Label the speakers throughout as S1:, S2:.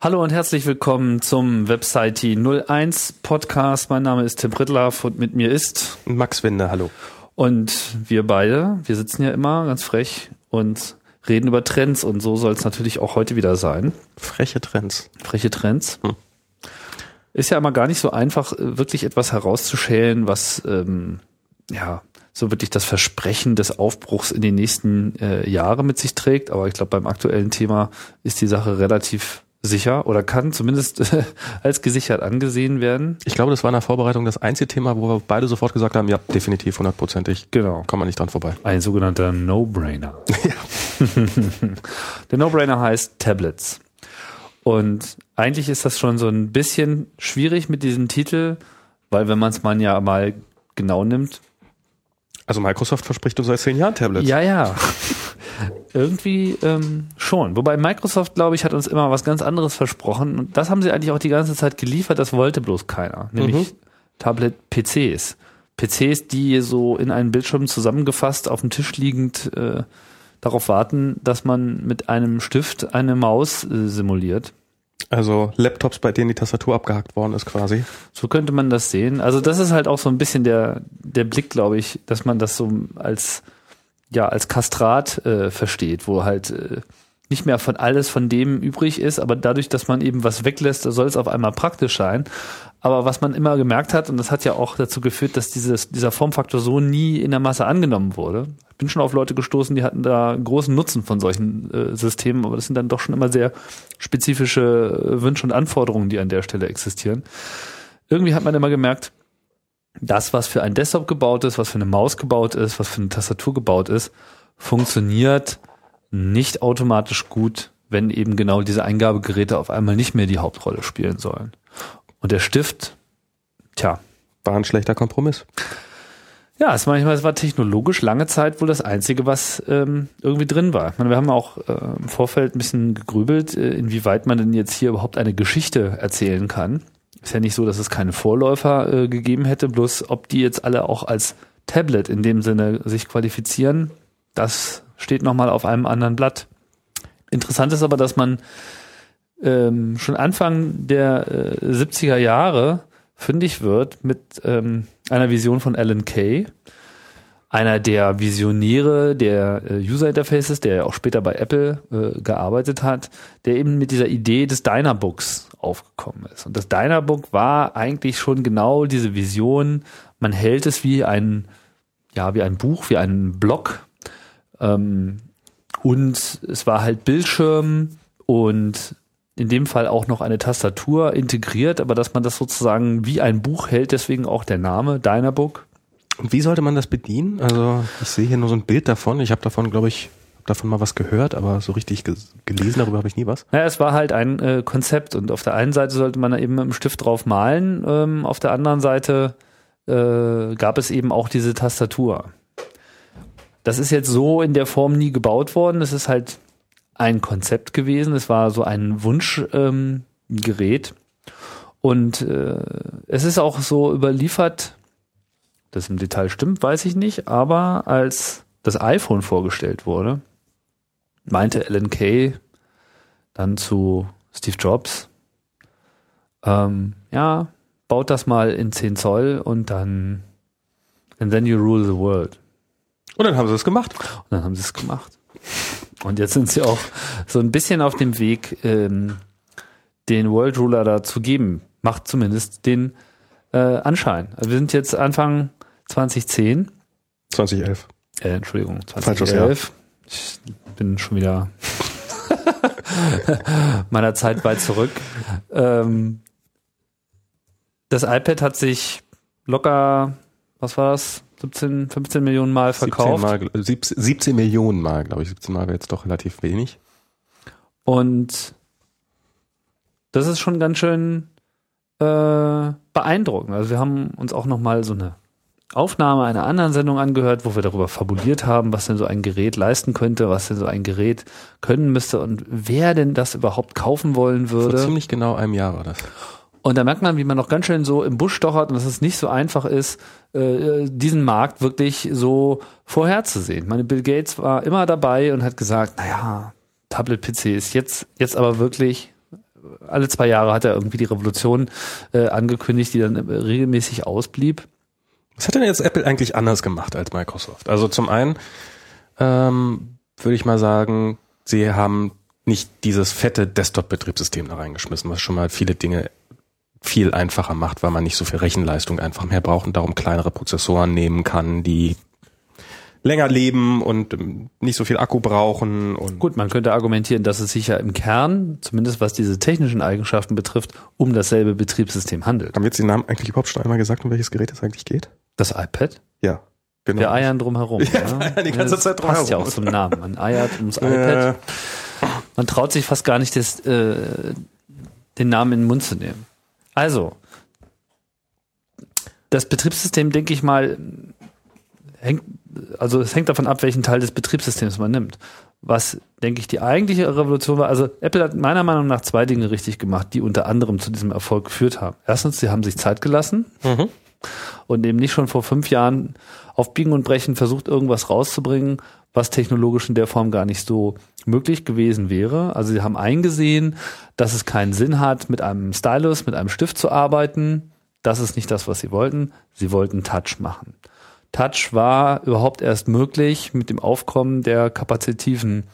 S1: Hallo und herzlich willkommen zum Website 01 Podcast. Mein Name ist Tim Brittlaff und mit mir ist
S2: Max Winde, hallo.
S1: Und wir beide, wir sitzen ja immer ganz frech und reden über Trends und so soll es natürlich auch heute wieder sein.
S2: Freche Trends.
S1: Freche Trends. Hm. Ist ja immer gar nicht so einfach, äh, wirklich etwas herauszuschälen, was ähm, ja so wirklich das Versprechen des Aufbruchs in die nächsten äh, Jahre mit sich trägt. Aber ich glaube, beim aktuellen Thema ist die Sache relativ sicher oder kann zumindest als gesichert angesehen werden.
S2: Ich glaube, das war in der Vorbereitung das einzige Thema, wo wir beide sofort gesagt haben, ja, definitiv, hundertprozentig.
S1: Genau.
S2: Kann man nicht dran vorbei.
S1: Ein sogenannter No-Brainer. Ja. Der No-Brainer heißt Tablets. Und eigentlich ist das schon so ein bisschen schwierig mit diesem Titel, weil wenn man es mal ja mal genau nimmt.
S2: Also Microsoft verspricht uns seit zehn Jahren Tablets.
S1: Ja, ja. Irgendwie ähm, schon. Wobei Microsoft, glaube ich, hat uns immer was ganz anderes versprochen. Und das haben sie eigentlich auch die ganze Zeit geliefert, das wollte bloß keiner. Nämlich mhm. Tablet-PCs. PCs, die so in einen Bildschirm zusammengefasst, auf dem Tisch liegend äh, darauf warten, dass man mit einem Stift eine Maus äh, simuliert.
S2: Also Laptops, bei denen die Tastatur abgehackt worden ist quasi.
S1: So könnte man das sehen. Also das ist halt auch so ein bisschen der, der Blick, glaube ich, dass man das so als ja als Kastrat äh, versteht, wo halt äh, nicht mehr von alles von dem übrig ist, aber dadurch, dass man eben was weglässt, soll es auf einmal praktisch sein. Aber was man immer gemerkt hat, und das hat ja auch dazu geführt, dass dieses, dieser Formfaktor so nie in der Masse angenommen wurde. Ich bin schon auf Leute gestoßen, die hatten da großen Nutzen von solchen äh, Systemen, aber das sind dann doch schon immer sehr spezifische äh, Wünsche und Anforderungen, die an der Stelle existieren. Irgendwie hat man immer gemerkt, das, was für ein Desktop gebaut ist, was für eine Maus gebaut ist, was für eine Tastatur gebaut ist, funktioniert nicht automatisch gut, wenn eben genau diese Eingabegeräte auf einmal nicht mehr die Hauptrolle spielen sollen. Und der Stift, tja.
S2: War ein schlechter Kompromiss.
S1: Ja, es war, es war technologisch lange Zeit wohl das Einzige, was ähm, irgendwie drin war. Ich meine, wir haben auch äh, im Vorfeld ein bisschen gegrübelt, äh, inwieweit man denn jetzt hier überhaupt eine Geschichte erzählen kann. Ist ja nicht so, dass es keine Vorläufer äh, gegeben hätte, bloß ob die jetzt alle auch als Tablet in dem Sinne sich qualifizieren, das steht nochmal auf einem anderen Blatt. Interessant ist aber, dass man ähm, schon Anfang der äh, 70er Jahre fündig wird mit ähm, einer Vision von Alan Kay, einer der Visionäre der äh, User Interfaces, der ja auch später bei Apple äh, gearbeitet hat, der eben mit dieser Idee des Dynabooks aufgekommen ist. Und das Dynabook war eigentlich schon genau diese Vision. Man hält es wie ein, ja, wie ein Buch, wie ein Block. Ähm, und es war halt Bildschirm und in dem Fall auch noch eine Tastatur integriert, aber dass man das sozusagen wie ein Buch hält, deswegen auch der Name Dynabook.
S2: Und wie sollte man das bedienen? Also ich sehe hier nur so ein Bild davon. Ich habe davon, glaube ich, davon mal was gehört, aber so richtig gelesen darüber habe ich nie was.
S1: Ja, es war halt ein äh, Konzept und auf der einen Seite sollte man eben mit dem Stift drauf malen, ähm, auf der anderen Seite äh, gab es eben auch diese Tastatur. Das ist jetzt so in der Form nie gebaut worden. Es ist halt ein Konzept gewesen. Es war so ein Wunschgerät. Ähm, und äh, es ist auch so überliefert, das im Detail stimmt, weiß ich nicht, aber als das iPhone vorgestellt wurde, meinte Alan Kay dann zu Steve Jobs, ähm, ja, baut das mal in 10 Zoll und dann and then you rule the world.
S2: Und dann haben sie es gemacht.
S1: Und dann haben sie es gemacht. Und jetzt sind sie auch so ein bisschen auf dem Weg, ähm, den World Ruler da zu geben. Macht zumindest den äh, Anschein. Also wir sind jetzt Anfang 2010.
S2: 2011.
S1: Äh, Entschuldigung, 2011. Ich bin schon wieder meiner Zeit weit zurück. Ähm, das iPad hat sich locker, was war das? 17, 15 Millionen Mal verkauft.
S2: 17, Mal, 17 Millionen Mal, glaube ich. 17 Mal wäre jetzt doch relativ wenig.
S1: Und das ist schon ganz schön äh, beeindruckend. Also wir haben uns auch noch mal so eine Aufnahme einer anderen Sendung angehört, wo wir darüber fabuliert haben, was denn so ein Gerät leisten könnte, was denn so ein Gerät können müsste und wer denn das überhaupt kaufen wollen würde.
S2: Vor ziemlich genau einem Jahr war das.
S1: Und da merkt man, wie man noch ganz schön so im Busch stochert und dass es nicht so einfach ist, äh, diesen Markt wirklich so vorherzusehen. Meine Bill Gates war immer dabei und hat gesagt, naja, Tablet-PC ist jetzt, jetzt aber wirklich, alle zwei Jahre hat er irgendwie die Revolution äh, angekündigt, die dann regelmäßig ausblieb.
S2: Was hat denn jetzt Apple eigentlich anders gemacht als Microsoft? Also zum einen ähm, würde ich mal sagen, sie haben nicht dieses fette Desktop-Betriebssystem da reingeschmissen, was schon mal viele Dinge viel einfacher macht, weil man nicht so viel Rechenleistung einfach mehr braucht und darum kleinere Prozessoren nehmen kann, die länger leben und ähm, nicht so viel Akku brauchen. Und
S1: Gut, man könnte argumentieren, dass es sich ja im Kern, zumindest was diese technischen Eigenschaften betrifft, um dasselbe Betriebssystem handelt.
S2: haben wir jetzt den Namen eigentlich überhaupt schon einmal gesagt, um welches Gerät es eigentlich geht?
S1: Das iPad?
S2: Ja, genau.
S1: Wir eiern drum herum.
S2: Ja, wir eiern die ganze
S1: das
S2: Zeit drum
S1: passt ja auch zum Namen. Man eiert ums
S2: Äh,
S1: iPad. Man traut sich fast gar nicht, das, äh, den Namen in den Mund zu nehmen. Also, das Betriebssystem, denke ich mal, hängt, also es hängt davon ab, welchen Teil des Betriebssystems man nimmt. Was, denke ich, die eigentliche Revolution war, also Apple hat meiner Meinung nach zwei Dinge richtig gemacht, die unter anderem zu diesem Erfolg geführt haben. Erstens, sie haben sich Zeit gelassen
S2: mhm.
S1: und eben nicht schon vor fünf Jahren auf Biegen und Brechen versucht, irgendwas rauszubringen, was technologisch in der Form gar nicht so möglich gewesen wäre. Also sie haben eingesehen, dass es keinen Sinn hat, mit einem Stylus, mit einem Stift zu arbeiten. Das ist nicht das, was sie wollten. Sie wollten Touch machen. Touch war überhaupt erst möglich mit dem Aufkommen der kapazitiven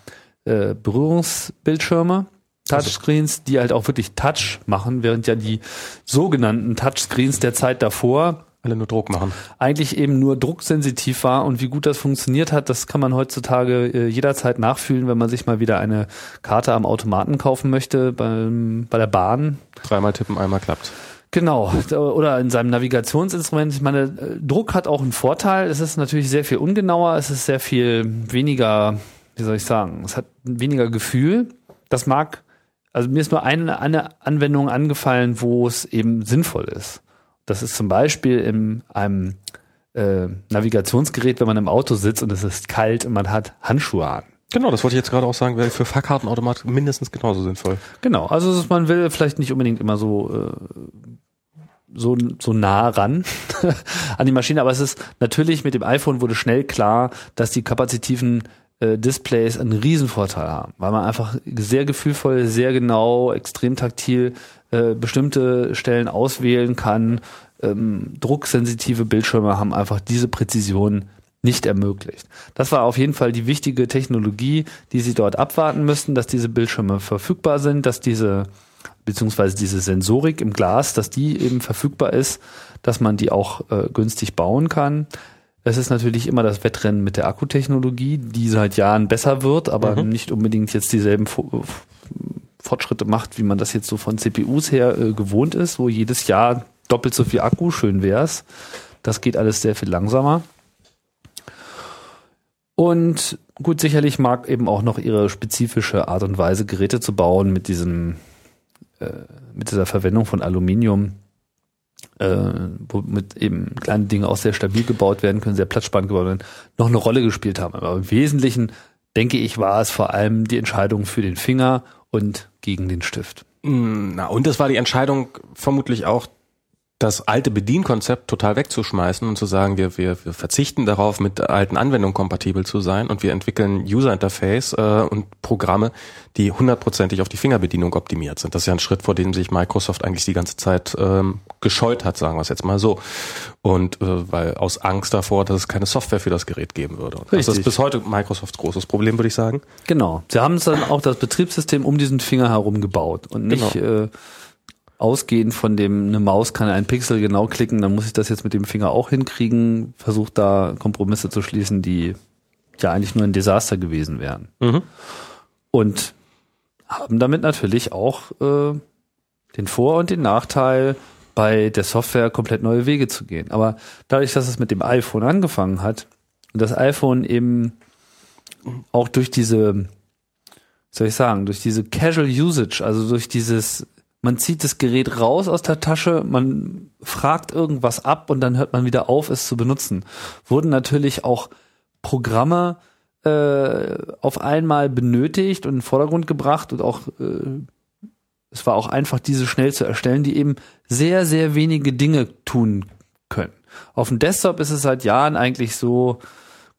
S1: äh, Berührungsbildschirme. Touchscreens, die halt auch wirklich Touch machen, während ja die sogenannten Touchscreens der Zeit davor
S2: Alle nur Druck machen.
S1: eigentlich eben nur drucksensitiv war und wie gut das funktioniert hat, das kann man heutzutage äh, jederzeit nachfühlen, wenn man sich mal wieder eine Karte am Automaten kaufen möchte beim, bei der Bahn.
S2: Dreimal tippen, einmal klappt.
S1: Genau, oder in seinem Navigationsinstrument. Ich meine, Druck hat auch einen Vorteil. Es ist natürlich sehr viel ungenauer, es ist sehr viel weniger, wie soll ich sagen, es hat weniger Gefühl. Das mag, also mir ist nur eine, eine Anwendung angefallen, wo es eben sinnvoll ist. Das ist zum Beispiel in einem äh, Navigationsgerät, wenn man im Auto sitzt und es ist kalt und man hat Handschuhe an.
S2: Genau, das wollte ich jetzt gerade auch sagen, wäre für Fahrkartenautomat mindestens genauso sinnvoll.
S1: Genau, also man will vielleicht nicht unbedingt immer so äh, so so nah ran an die Maschine, aber es ist natürlich mit dem iPhone wurde schnell klar, dass die kapazitiven äh, Displays einen Riesenvorteil haben, weil man einfach sehr gefühlvoll, sehr genau, extrem taktil äh, bestimmte Stellen auswählen kann. Ähm, drucksensitive Bildschirme haben einfach diese Präzision nicht ermöglicht. Das war auf jeden Fall die wichtige Technologie, die sie dort abwarten müssten, dass diese Bildschirme verfügbar sind, dass diese beziehungsweise diese Sensorik im Glas, dass die eben verfügbar ist, dass man die auch äh, günstig bauen kann. Es ist natürlich immer das Wettrennen mit der Akkutechnologie, die seit Jahren besser wird, aber
S2: Mhm.
S1: nicht unbedingt jetzt dieselben Fortschritte macht, wie man das jetzt so von CPUs her äh, gewohnt ist, wo jedes Jahr doppelt so viel Akku schön wär's. Das geht alles sehr viel langsamer. Und gut, sicherlich mag eben auch noch ihre spezifische Art und Weise, Geräte zu bauen mit diesem, äh, mit dieser Verwendung von Aluminium, äh, womit eben kleine Dinge auch sehr stabil gebaut werden können, sehr platzsparend gebaut werden, noch eine Rolle gespielt haben. Aber im Wesentlichen, denke ich, war es vor allem die Entscheidung für den Finger und gegen den Stift.
S2: Na, und es war die Entscheidung vermutlich auch, das alte Bedienkonzept total wegzuschmeißen und zu sagen, wir, wir, wir verzichten darauf, mit alten Anwendungen kompatibel zu sein und wir entwickeln User Interface äh, und Programme, die hundertprozentig auf die Fingerbedienung optimiert sind. Das ist ja ein Schritt, vor dem sich Microsoft eigentlich die ganze Zeit ähm, gescheut hat, sagen wir es jetzt mal so. Und äh, weil aus Angst davor, dass es keine Software für das Gerät geben würde. Und das
S1: Richtig.
S2: ist bis heute Microsofts großes Problem, würde ich sagen.
S1: Genau. Sie haben es dann auch das Betriebssystem um diesen Finger herum gebaut und nicht äh, ausgehend von dem, eine Maus kann ein Pixel genau klicken, dann muss ich das jetzt mit dem Finger auch hinkriegen, versucht da Kompromisse zu schließen, die ja eigentlich nur ein Desaster gewesen wären.
S2: Mhm.
S1: Und haben damit natürlich auch äh, den Vor- und den Nachteil, bei der Software komplett neue Wege zu gehen. Aber dadurch, dass es mit dem iPhone angefangen hat und das iPhone eben auch durch diese, soll ich sagen, durch diese Casual Usage, also durch dieses, man zieht das Gerät raus aus der Tasche, man fragt irgendwas ab und dann hört man wieder auf, es zu benutzen, wurden natürlich auch Programme äh, auf einmal benötigt und in den Vordergrund gebracht und auch äh, es war auch einfach, diese schnell zu erstellen, die eben sehr, sehr wenige Dinge tun können. Auf dem Desktop ist es seit Jahren eigentlich so,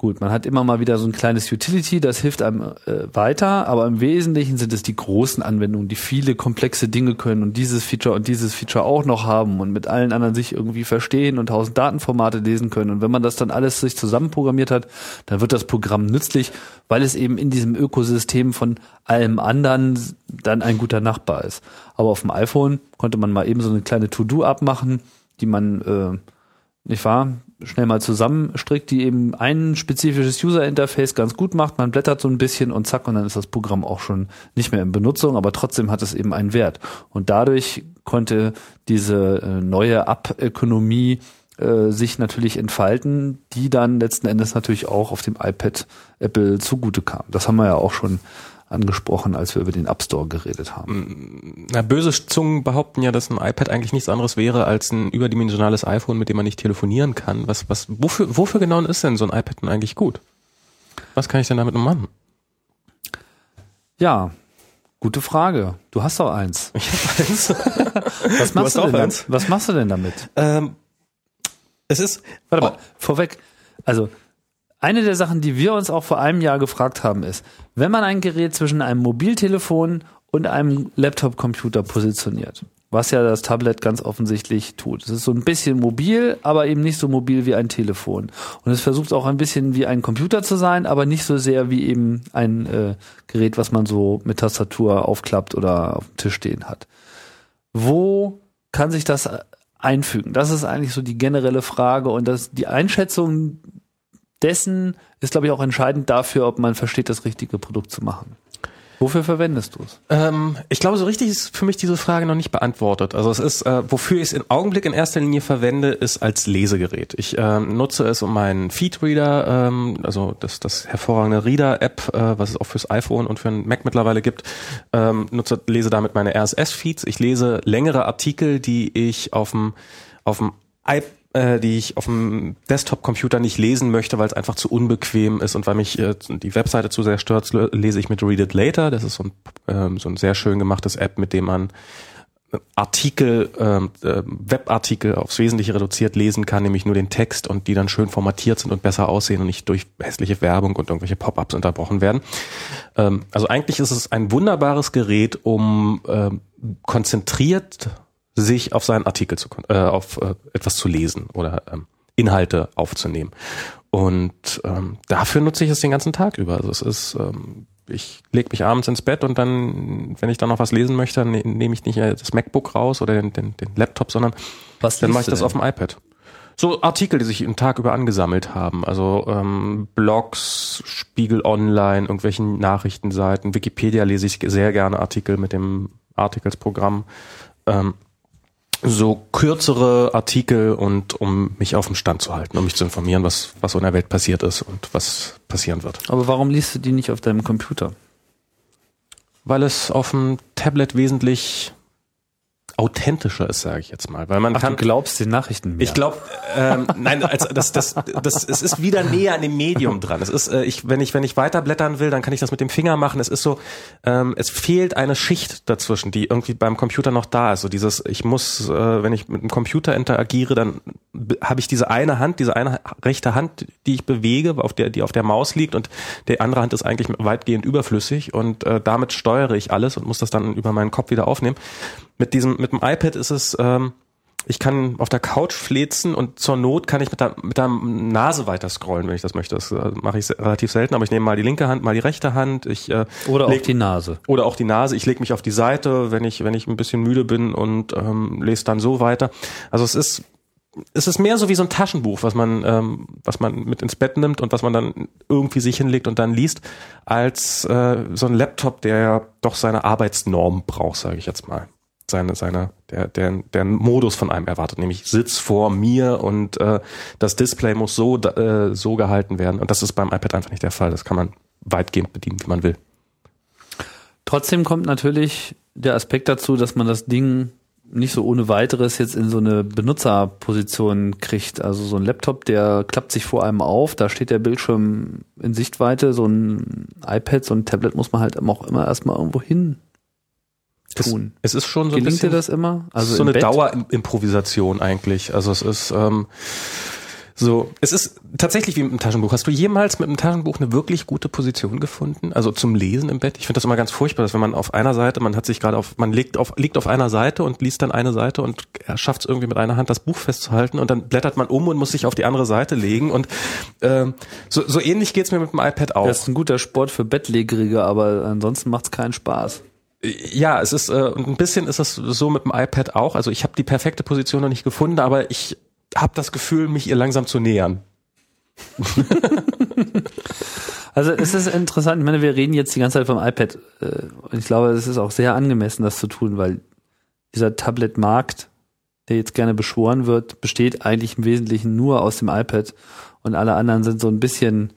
S1: Gut, man hat immer mal wieder so ein kleines Utility, das hilft einem äh, weiter, aber im Wesentlichen sind es die großen Anwendungen, die viele komplexe Dinge können und dieses Feature und dieses Feature auch noch haben und mit allen anderen sich irgendwie verstehen und tausend Datenformate lesen können. Und wenn man das dann alles sich zusammenprogrammiert hat, dann wird das Programm nützlich, weil es eben in diesem Ökosystem von allem anderen dann ein guter Nachbar ist. Aber auf dem iPhone konnte man mal eben so eine kleine To-Do abmachen, die man äh, nicht wahr, schnell mal zusammenstrickt, die eben ein spezifisches User-Interface ganz gut macht. Man blättert so ein bisschen und zack, und dann ist das Programm auch schon nicht mehr in Benutzung, aber trotzdem hat es eben einen Wert. Und dadurch konnte diese äh, neue App-Ökonomie äh, sich natürlich entfalten, die dann letzten Endes natürlich auch auf dem iPad Apple zugute kam. Das haben wir ja auch schon angesprochen, als wir über den App Store geredet haben.
S2: Na, böse Zungen behaupten ja, dass ein iPad eigentlich nichts anderes wäre als ein überdimensionales iPhone, mit dem man nicht telefonieren kann. Was, was, wofür, wofür genau ist denn so ein iPad denn eigentlich gut? Was kann ich denn damit machen?
S1: Ja, gute Frage. Du hast doch eins.
S2: Ich habe eins.
S1: was, machst du, du denn eins? was machst du denn damit?
S2: Ähm, es ist.
S1: Warte mal, oh. vorweg. Also eine der Sachen, die wir uns auch vor einem Jahr gefragt haben, ist, wenn man ein Gerät zwischen einem Mobiltelefon und einem Laptop-Computer positioniert, was ja das Tablet ganz offensichtlich tut. Es ist so ein bisschen mobil, aber eben nicht so mobil wie ein Telefon. Und es versucht auch ein bisschen wie ein Computer zu sein, aber nicht so sehr wie eben ein äh, Gerät, was man so mit Tastatur aufklappt oder auf dem Tisch stehen hat. Wo kann sich das einfügen? Das ist eigentlich so die generelle Frage und das, die Einschätzung dessen ist, glaube ich, auch entscheidend dafür, ob man versteht, das richtige Produkt zu machen. Wofür verwendest du es?
S2: Ähm, ich glaube, so richtig ist für mich diese Frage noch nicht beantwortet. Also es ist, äh, wofür ich es im Augenblick in erster Linie verwende, ist als Lesegerät. Ich äh, nutze es um meinen Feedreader, ähm, also das, das hervorragende Reader-App, äh, was es auch fürs iPhone und für einen Mac mittlerweile gibt, ähm, nutze, lese damit meine RSS-Feeds. Ich lese längere Artikel, die ich auf dem auf dem iPad äh, die ich auf dem Desktop-Computer nicht lesen möchte, weil es einfach zu unbequem ist und weil mich äh, die Webseite zu sehr stört, lese ich mit Read It Later. Das ist so ein, ähm, so ein sehr schön gemachtes App, mit dem man Artikel, ähm, äh, Webartikel aufs Wesentliche reduziert lesen kann, nämlich nur den Text und die dann schön formatiert sind und besser aussehen und nicht durch hässliche Werbung und irgendwelche Pop-ups unterbrochen werden. Ähm, also eigentlich ist es ein wunderbares Gerät, um ähm, konzentriert sich auf seinen Artikel zu, äh, auf äh, etwas zu lesen oder ähm, Inhalte aufzunehmen. Und ähm, dafür nutze ich es den ganzen Tag über. Also es ist, ähm, ich lege mich abends ins Bett und dann, wenn ich dann noch was lesen möchte, ne, nehme ich nicht das MacBook raus oder den, den, den Laptop, sondern
S1: was
S2: dann mache ich das denn? auf dem iPad. So Artikel, die sich den Tag über angesammelt haben. Also ähm, Blogs, Spiegel Online, irgendwelchen Nachrichtenseiten, Wikipedia lese ich sehr gerne Artikel mit dem Articles-Programm. Ähm, so kürzere Artikel und um mich auf dem Stand zu halten, um mich zu informieren, was, was so in der Welt passiert ist und was passieren wird.
S1: Aber warum liest du die nicht auf deinem Computer?
S2: Weil es auf dem Tablet wesentlich authentischer ist, sage ich jetzt mal, weil man
S1: Ach,
S2: kann.
S1: Du glaubst den Nachrichten mehr.
S2: Ich glaube, ähm, nein, als, das, das, das, es ist wieder näher an dem Medium dran. Es ist, äh, ich, wenn ich, wenn ich weiterblättern will, dann kann ich das mit dem Finger machen. Es ist so, ähm, es fehlt eine Schicht dazwischen, die irgendwie beim Computer noch da ist. So dieses, ich muss, äh, wenn ich mit dem Computer interagiere, dann habe ich diese eine Hand, diese eine rechte Hand, die ich bewege, auf der, die auf der Maus liegt und die andere Hand ist eigentlich weitgehend überflüssig und äh, damit steuere ich alles und muss das dann über meinen Kopf wieder aufnehmen. Mit diesem, mit dem iPad ist es, ähm, ich kann auf der Couch flezen und zur Not kann ich mit der, mit der Nase weiter scrollen, wenn ich das möchte. Das äh, mache ich relativ selten, aber ich nehme mal die linke Hand, mal die rechte Hand. Ich, äh,
S1: oder leg, auch die Nase.
S2: Oder auch die Nase. Ich lege mich auf die Seite, wenn ich, wenn ich ein bisschen müde bin und ähm, lese dann so weiter. Also es ist es ist mehr so wie so ein Taschenbuch, was man, ähm, was man mit ins Bett nimmt und was man dann irgendwie sich hinlegt und dann liest, als äh, so ein Laptop, der ja doch seine Arbeitsnorm braucht, sage ich jetzt mal seine, seine, der, der, der Modus von einem erwartet, nämlich Sitz vor mir und äh, das Display muss so, äh, so gehalten werden. Und das ist beim iPad einfach nicht der Fall. Das kann man weitgehend bedienen, wie man will.
S1: Trotzdem kommt natürlich der Aspekt dazu, dass man das Ding nicht so ohne weiteres jetzt in so eine Benutzerposition kriegt. Also so ein Laptop, der klappt sich vor einem auf, da steht der Bildschirm in Sichtweite, so ein iPad, so ein Tablet muss man halt auch immer erstmal irgendwo hin tun.
S2: Es, es ist schon so ein
S1: Gelingt
S2: bisschen
S1: dir das immer?
S2: also so
S1: im
S2: eine
S1: Bett?
S2: Dauerimprovisation eigentlich. Also es ist ähm, so, es ist tatsächlich wie mit einem Taschenbuch. Hast du jemals mit einem Taschenbuch eine wirklich gute Position gefunden? Also zum Lesen im Bett? Ich finde das immer ganz furchtbar, dass wenn man auf einer Seite, man hat sich gerade auf, man liegt auf, liegt auf einer Seite und liest dann eine Seite und er schafft es irgendwie mit einer Hand das Buch festzuhalten und dann blättert man um und muss sich auf die andere Seite legen und ähm, so, so ähnlich geht's mir mit dem iPad auch.
S1: Das ist ein guter Sport für Bettlägerige, aber ansonsten macht's keinen Spaß.
S2: Ja, es ist äh, ein bisschen ist es so mit dem iPad auch. Also ich habe die perfekte Position noch nicht gefunden, aber ich habe das Gefühl, mich ihr langsam zu nähern.
S1: Also es ist interessant, ich meine, wir reden jetzt die ganze Zeit vom iPad äh, und ich glaube, es ist auch sehr angemessen, das zu tun, weil dieser Tablet-Markt, der jetzt gerne beschworen wird, besteht eigentlich im Wesentlichen nur aus dem iPad und alle anderen sind so ein bisschen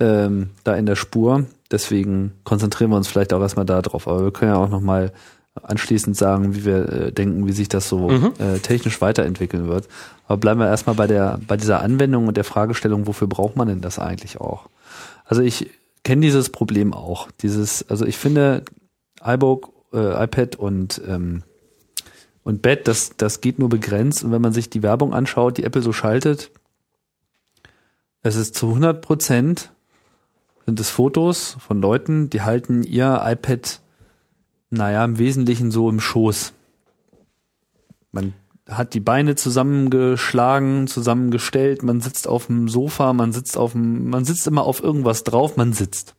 S1: ähm, da in der Spur. Deswegen konzentrieren wir uns vielleicht auch erstmal da drauf. Aber wir können ja auch nochmal anschließend sagen, wie wir äh, denken, wie sich das so
S2: Mhm.
S1: äh, technisch weiterentwickeln wird. Aber bleiben wir erstmal bei der, bei dieser Anwendung und der Fragestellung, wofür braucht man denn das eigentlich auch? Also ich kenne dieses Problem auch. Dieses, also ich finde, iBook, äh, iPad und ähm, und Bett, das, das geht nur begrenzt. Und wenn man sich die Werbung anschaut, die Apple so schaltet, es ist zu 100 Prozent sind es Fotos von Leuten, die halten ihr iPad, naja, im Wesentlichen so im Schoß. Man hat die Beine zusammengeschlagen, zusammengestellt, man sitzt auf dem Sofa, man sitzt auf dem, man sitzt immer auf irgendwas drauf, man sitzt.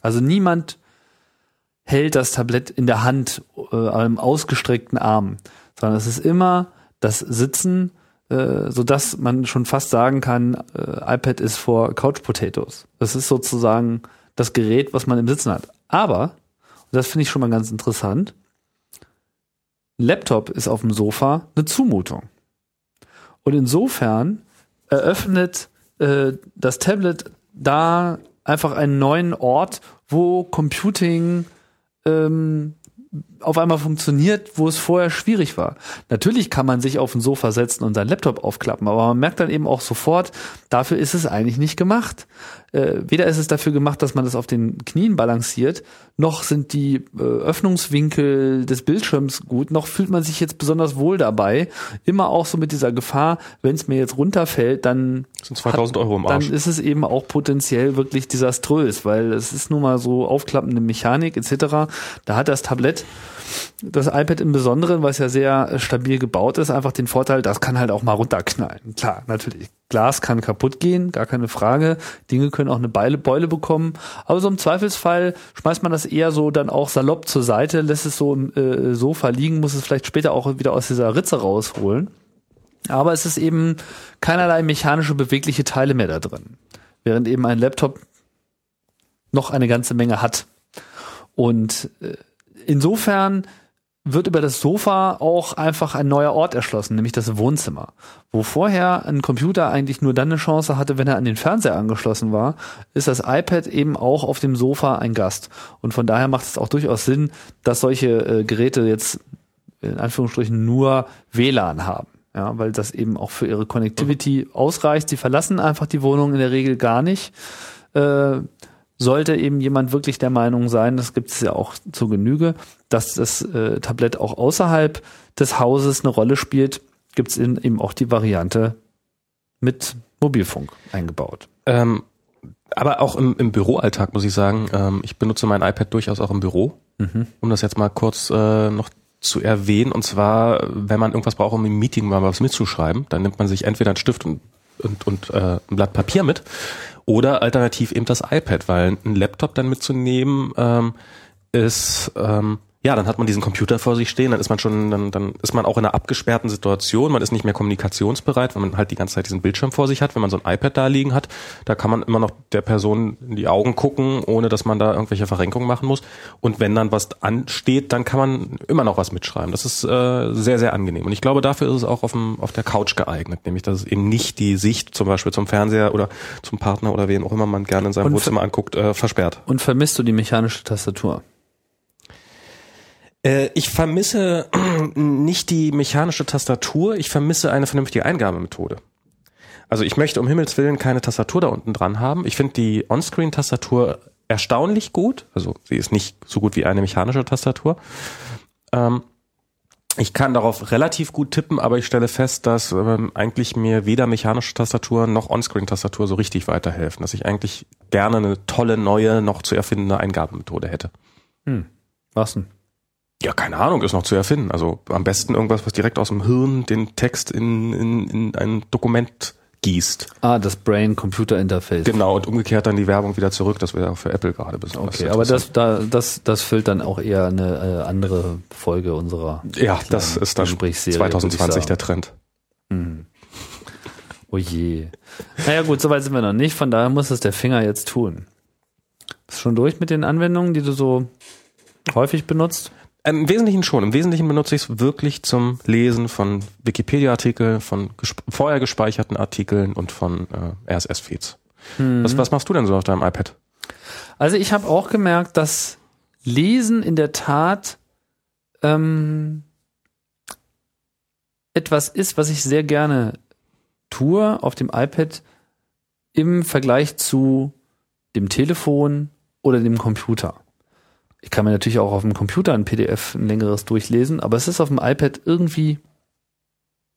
S1: Also niemand hält das Tablett in der Hand, äh, einem ausgestreckten Arm, sondern es ist immer das Sitzen, so dass man schon fast sagen kann, äh, iPad ist for Couch Potatoes. Das ist sozusagen das Gerät, was man im Sitzen hat. Aber, und das finde ich schon mal ganz interessant, Laptop ist auf dem Sofa eine Zumutung. Und insofern eröffnet äh, das Tablet da einfach einen neuen Ort, wo Computing ähm, auf einmal funktioniert, wo es vorher schwierig war. Natürlich kann man sich auf ein Sofa setzen und seinen Laptop aufklappen, aber man merkt dann eben auch sofort, dafür ist es eigentlich nicht gemacht. Äh, weder ist es dafür gemacht, dass man das auf den Knien balanciert, noch sind die äh, Öffnungswinkel des Bildschirms gut, noch fühlt man sich jetzt besonders wohl dabei. Immer auch so mit dieser Gefahr, wenn es mir jetzt runterfällt, dann
S2: Das sind 2000 Euro im
S1: dann
S2: Arsch.
S1: ist es eben auch potenziell wirklich desaströs, weil es ist nun mal so aufklappende Mechanik etc. Da hat das Tablett, das iPad im Besonderen, was ja sehr äh, stabil gebaut ist, einfach den Vorteil, das kann halt auch mal runterknallen. Klar, natürlich. Glas kann kaputt gehen, gar keine Frage. Dinge können auch eine Beule bekommen. Aber so im Zweifelsfall schmeißt man das eher so dann auch salopp zur Seite, lässt es so im äh, Sofa liegen, muss es vielleicht später auch wieder aus dieser Ritze rausholen. Aber es ist eben keinerlei mechanische bewegliche Teile mehr da drin. Während eben ein Laptop noch eine ganze Menge hat. Und äh, insofern wird über das Sofa auch einfach ein neuer Ort erschlossen, nämlich das Wohnzimmer. Wo vorher ein Computer eigentlich nur dann eine Chance hatte, wenn er an den Fernseher angeschlossen war, ist das iPad eben auch auf dem Sofa ein Gast. Und von daher macht es auch durchaus Sinn, dass solche äh, Geräte jetzt in Anführungsstrichen nur WLAN haben. Ja, weil das eben auch für ihre Connectivity ausreicht. Sie verlassen einfach die Wohnung in der Regel gar nicht. Äh, sollte eben jemand wirklich der Meinung sein, das gibt es ja auch zur Genüge, dass das äh, Tablett auch außerhalb des Hauses eine Rolle spielt, gibt es eben auch die Variante mit Mobilfunk eingebaut.
S2: Ähm, aber auch im, im Büroalltag muss ich sagen, ähm, ich benutze mein iPad durchaus auch im Büro,
S1: Mhm.
S2: um das jetzt mal kurz äh, noch zu erwähnen. Und zwar, wenn man irgendwas braucht, um im Meeting mal was mitzuschreiben, dann nimmt man sich entweder einen Stift und, und, und äh, ein Blatt Papier mit oder alternativ eben das iPad, weil ein Laptop dann mitzunehmen ähm, ist ähm, ja, dann hat man diesen Computer vor sich stehen, dann ist man schon, dann, dann ist man auch in einer abgesperrten Situation, man ist nicht mehr kommunikationsbereit, weil man halt die ganze Zeit diesen Bildschirm vor sich hat. Wenn man so ein iPad da liegen hat, da kann man immer noch der Person in die Augen gucken, ohne dass man da irgendwelche Verrenkungen machen muss. Und wenn dann was ansteht, dann kann man immer noch was mitschreiben. Das ist äh, sehr, sehr angenehm. Und ich glaube, dafür ist es auch auf, dem, auf der Couch geeignet, nämlich dass es eben nicht die Sicht zum Beispiel zum Fernseher oder zum Partner oder wem auch immer man gerne in seinem Wohnzimmer anguckt, äh, versperrt.
S1: Und vermisst du die mechanische Tastatur?
S2: Äh, ich vermisse nicht die mechanische Tastatur, ich vermisse eine vernünftige Eingabemethode. Also ich möchte um Himmels Willen keine Tastatur da unten dran haben. Ich finde die Onscreen-Tastatur erstaunlich gut. Also sie ist nicht so gut wie eine mechanische Tastatur. Ähm, ich kann darauf relativ gut tippen, aber ich stelle fest, dass ähm, eigentlich mir weder mechanische Tastatur noch Onscreen-Tastatur so richtig weiterhelfen. Dass ich eigentlich gerne eine tolle, neue, noch zu erfindende Eingabemethode hätte.
S1: Hm. Was denn?
S2: Ja, keine Ahnung, ist noch zu erfinden. Also am besten irgendwas, was direkt aus dem Hirn den Text in, in, in ein Dokument gießt.
S1: Ah, das Brain-Computer-Interface.
S2: Genau, und umgekehrt dann die Werbung wieder zurück. Das wäre auch für Apple gerade besonders
S1: Okay, aber das, da, das, das füllt dann auch eher eine äh, andere Folge unserer
S2: Ja, das ist dann
S1: Gesprächsserie,
S2: 2020 der Trend.
S1: Hm. Oh je. Naja gut, soweit sind wir noch nicht, von daher muss es der Finger jetzt tun. Bist du schon durch mit den Anwendungen, die du so häufig benutzt?
S2: Im Wesentlichen schon. Im Wesentlichen benutze ich es wirklich zum Lesen von Wikipedia-Artikeln, von gesp vorher gespeicherten Artikeln und von äh, RSS-Feeds. Was, was machst du denn so auf deinem iPad?
S1: Also ich habe auch gemerkt, dass Lesen in der Tat ähm, etwas ist, was ich sehr gerne tue auf dem iPad im Vergleich zu dem Telefon oder dem Computer. Ich kann mir natürlich auch auf dem Computer ein PDF ein längeres durchlesen, aber es ist auf dem iPad irgendwie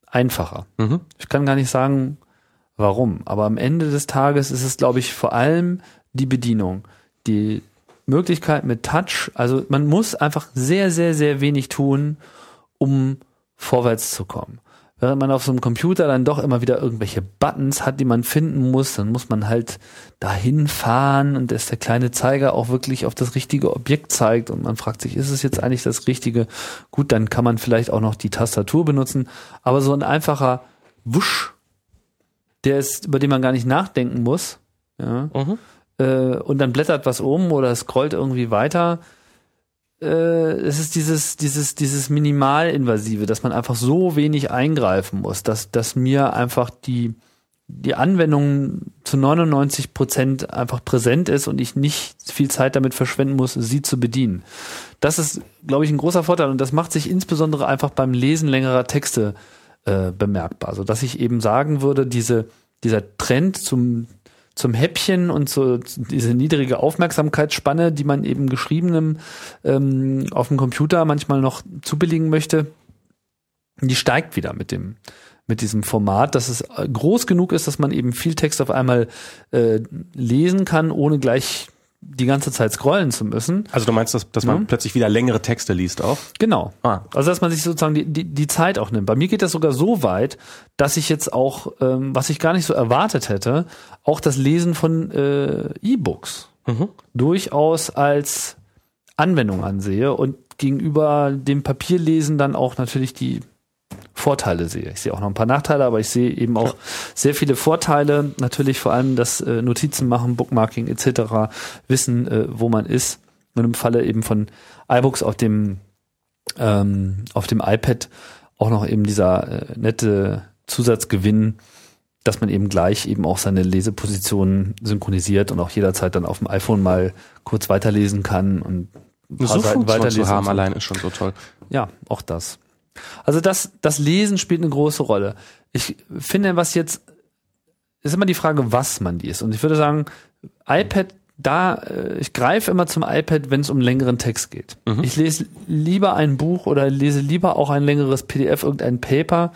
S1: einfacher.
S2: Mhm.
S1: Ich kann gar nicht sagen, warum. Aber am Ende des Tages ist es, glaube ich, vor allem die Bedienung. Die Möglichkeit mit Touch. Also man muss einfach sehr, sehr, sehr wenig tun, um vorwärts zu kommen. Während man auf so einem Computer dann doch immer wieder irgendwelche Buttons hat, die man finden muss, dann muss man halt dahin fahren und dass der kleine Zeiger auch wirklich auf das richtige Objekt zeigt und man fragt sich, ist es jetzt eigentlich das Richtige? Gut, dann kann man vielleicht auch noch die Tastatur benutzen, aber so ein einfacher Wusch, der ist, über den man gar nicht nachdenken muss, ja,
S2: Mhm.
S1: äh, und dann blättert was um oder scrollt irgendwie weiter. Äh, es ist dieses, dieses, dieses Minimalinvasive, dass man einfach so wenig eingreifen muss, dass, dass mir einfach die, die Anwendung zu 99 Prozent einfach präsent ist und ich nicht viel Zeit damit verschwenden muss, sie zu bedienen. Das ist, glaube ich, ein großer Vorteil und das macht sich insbesondere einfach beim Lesen längerer Texte äh, bemerkbar, so dass ich eben sagen würde, diese, dieser Trend zum zum Häppchen und so diese niedrige Aufmerksamkeitsspanne, die man eben geschriebenem ähm, auf dem Computer manchmal noch zubilligen möchte, die steigt wieder mit dem mit diesem Format, dass es äh, groß genug ist, dass man eben viel Text auf einmal äh, lesen kann, ohne gleich die ganze Zeit scrollen zu müssen.
S2: Also du meinst, dass, dass man
S1: Ja.
S2: plötzlich wieder längere Texte liest auch?
S1: Genau.
S2: Ah.
S1: Also dass man sich sozusagen die, die, die Zeit auch nimmt. Bei mir geht das sogar so weit, dass ich jetzt auch, ähm, was ich gar nicht so erwartet hätte, auch das Lesen von äh, E-Books
S2: Mhm.
S1: durchaus als Anwendung ansehe und gegenüber dem Papierlesen dann auch natürlich die Vorteile sehe. Ich sehe auch noch ein paar Nachteile, aber ich sehe eben auch sehr viele Vorteile. Natürlich vor allem das äh, Notizen machen, Bookmarking etc., wissen, äh, wo man ist. Und im Falle eben von iBooks auf dem ähm, auf dem iPad auch noch eben dieser äh, nette Zusatzgewinn, dass man eben gleich eben auch seine Lesepositionen synchronisiert und auch jederzeit dann auf dem iPhone mal kurz weiterlesen kann und ein paar Seiten weiterlesen.
S2: zu haben allein ist schon so toll.
S1: Ja, auch das. Also das, das Lesen spielt eine große Rolle. Ich finde, was jetzt, ist immer die Frage, was man liest. Und ich würde sagen, iPad, da, äh, ich greife immer zum iPad, wenn es um längeren Text geht.
S2: Mhm.
S1: Ich lese lieber ein Buch oder lese lieber auch ein längeres PDF, irgendein Paper.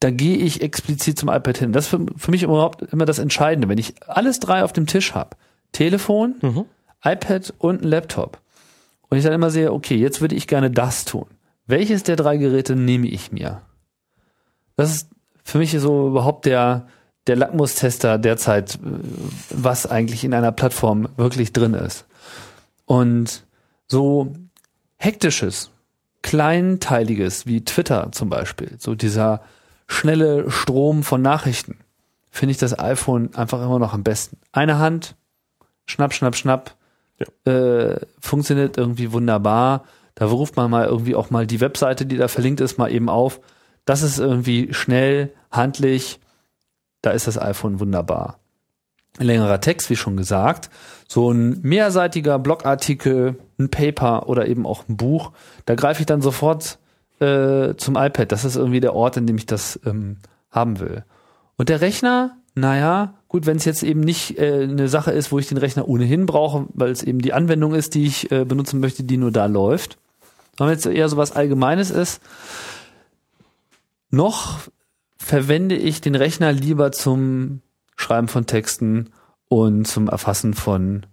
S1: Da gehe ich explizit zum iPad hin. Das ist für, für mich überhaupt immer das Entscheidende. Wenn ich alles drei auf dem Tisch habe, Telefon,
S2: Mhm.
S1: iPad und ein Laptop, und ich dann immer sehe, okay, jetzt würde ich gerne das tun. Welches der drei Geräte nehme ich mir? Das ist für mich so überhaupt der, der Lackmustester derzeit, äh, was eigentlich in einer Plattform wirklich drin ist. Und so hektisches, kleinteiliges wie Twitter zum Beispiel, so dieser schnelle Strom von Nachrichten, finde ich das iPhone einfach immer noch am besten. Eine Hand, schnapp, schnapp, schnapp, äh, funktioniert irgendwie wunderbar. Da ruft man mal irgendwie auch mal die Webseite, die da verlinkt ist, mal eben auf. Das ist irgendwie schnell, handlich. Da ist das iPhone wunderbar. Ein längerer Text, wie schon gesagt. So ein mehrseitiger Blogartikel, ein Paper oder eben auch ein Buch. Da greife ich dann sofort äh, zum iPad. Das ist irgendwie der Ort, in dem ich das ähm, haben will. Und der Rechner, naja, gut, wenn es jetzt eben nicht äh, eine Sache ist, wo ich den Rechner ohnehin brauche, weil es eben die Anwendung ist, die ich äh, benutzen möchte, die nur da läuft, wenn jetzt eher so was Allgemeines ist, noch verwende ich den Rechner lieber zum Schreiben von Texten und zum Erfassen von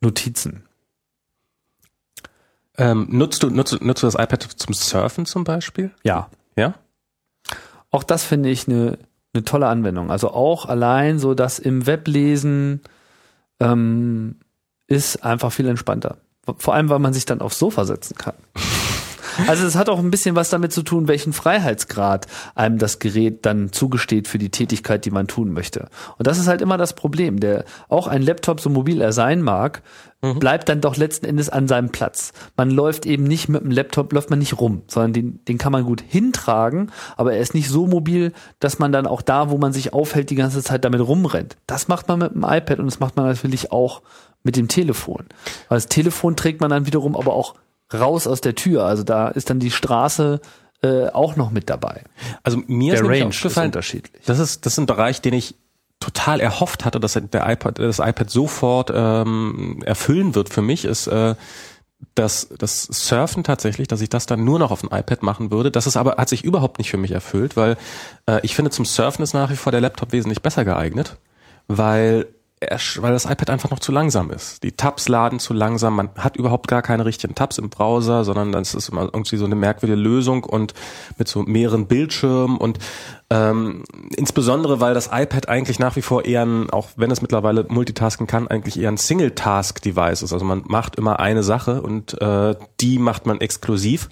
S1: Notizen.
S2: Ähm, nutzt, du, nutzt, nutzt du das iPad zum Surfen zum Beispiel?
S1: Ja.
S2: Ja?
S1: Auch das finde ich eine eine tolle Anwendung. Also auch allein so das im Web lesen ähm, ist einfach viel entspannter. Vor allem, weil man sich dann aufs Sofa setzen kann. Also es hat auch ein bisschen was damit zu tun, welchen Freiheitsgrad einem das Gerät dann zugesteht für die Tätigkeit, die man tun möchte. Und das ist halt immer das Problem. Der auch ein Laptop, so mobil er sein mag, mhm. bleibt dann doch letzten Endes an seinem Platz. Man läuft eben nicht mit dem Laptop, läuft man nicht rum, sondern den, den kann man gut hintragen, aber er ist nicht so mobil, dass man dann auch da, wo man sich aufhält, die ganze Zeit damit rumrennt. Das macht man mit dem iPad und das macht man natürlich auch mit dem Telefon. Weil das Telefon trägt man dann wiederum aber auch raus aus der Tür. Also da ist dann die Straße äh, auch noch mit dabei.
S2: Also mir der ist Range aufgefallen, ist unterschiedlich. Das ist das ist ein Bereich, den ich total erhofft hatte, dass der iPad, das iPad sofort ähm, erfüllen wird für mich, ist äh, das, das Surfen tatsächlich, dass ich das dann nur noch auf dem iPad machen würde. Das ist aber, hat sich überhaupt nicht für mich erfüllt, weil äh, ich finde, zum Surfen ist nach wie vor der Laptop wesentlich besser geeignet, weil weil das iPad einfach noch zu langsam ist. Die Tabs laden zu langsam, man hat überhaupt gar keine richtigen Tabs im Browser, sondern das ist immer irgendwie so eine merkwürdige Lösung und mit so mehreren Bildschirmen und ähm, insbesondere, weil das iPad eigentlich nach wie vor eher ein, auch wenn es mittlerweile multitasken kann, eigentlich eher ein Single-Task-Device ist. Also man macht immer eine Sache und äh, die macht man exklusiv.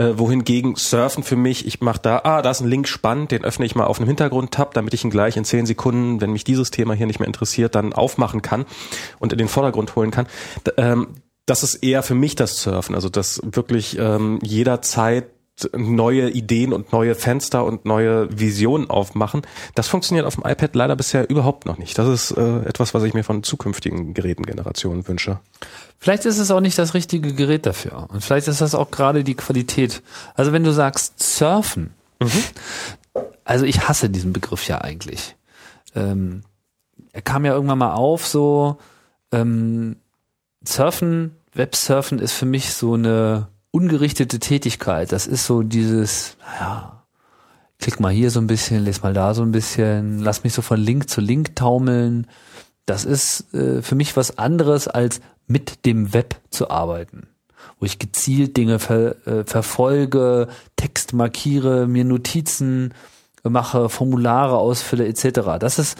S2: Äh, wohingegen Surfen für mich, ich mache da, ah, da ist ein Link spannend, den öffne ich mal auf einem Hintergrund-Tab, damit ich ihn gleich in zehn Sekunden, wenn mich dieses Thema hier nicht mehr interessiert, dann aufmachen kann und in den Vordergrund holen kann. D ähm, das ist eher für mich das Surfen, also das wirklich ähm, jederzeit neue Ideen und neue Fenster und neue Visionen aufmachen. Das funktioniert auf dem iPad leider bisher überhaupt noch nicht. Das ist äh, etwas, was ich mir von zukünftigen Gerätengenerationen wünsche.
S1: Vielleicht ist es auch nicht das richtige Gerät dafür. Und vielleicht ist das auch gerade die Qualität. Also wenn du sagst Surfen, mhm. also ich hasse diesen Begriff ja eigentlich. Ähm, er kam ja irgendwann mal auf, so ähm, Surfen, Websurfen ist für mich so eine ungerichtete Tätigkeit. Das ist so dieses, naja, klick mal hier so ein bisschen, les mal da so ein bisschen, lass mich so von Link zu Link taumeln. Das ist äh, für mich was anderes als mit dem Web zu arbeiten, wo ich gezielt Dinge ver, äh, verfolge, Text markiere, mir Notizen mache, Formulare ausfülle etc. Das ist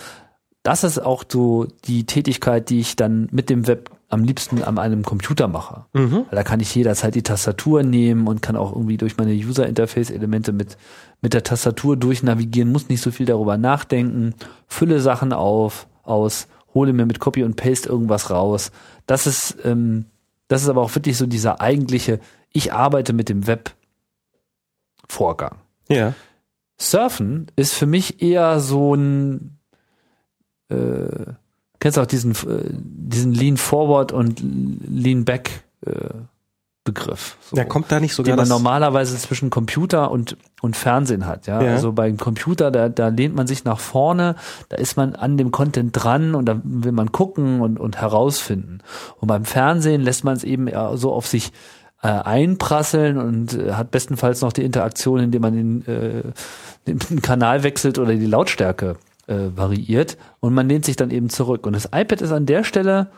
S1: das ist auch so die Tätigkeit, die ich dann mit dem Web am liebsten an einem Computer mache. Mhm. Weil da kann ich jederzeit die Tastatur nehmen und kann auch irgendwie durch meine User Interface Elemente mit, mit der Tastatur durchnavigieren, muss nicht so viel darüber nachdenken, fülle Sachen auf, aus, hole mir mit Copy und Paste irgendwas raus. Das ist, ähm, das ist aber auch wirklich so dieser eigentliche, ich arbeite mit dem Web Vorgang.
S2: Ja.
S1: Surfen ist für mich eher so ein, äh, kennst auch diesen, äh, diesen Lean Forward und Lean Back äh, Begriff.
S2: So, ja, kommt da nicht sogar
S1: den man normalerweise zwischen Computer und und Fernsehen hat. Ja, ja. also beim Computer da da lehnt man sich nach vorne, da ist man an dem Content dran und da will man gucken und und herausfinden. Und beim Fernsehen lässt man es eben so auf sich äh, einprasseln und äh, hat bestenfalls noch die Interaktion, indem man den, äh, den Kanal wechselt oder die Lautstärke äh, variiert und man lehnt sich dann eben zurück. Und das iPad ist an der Stelle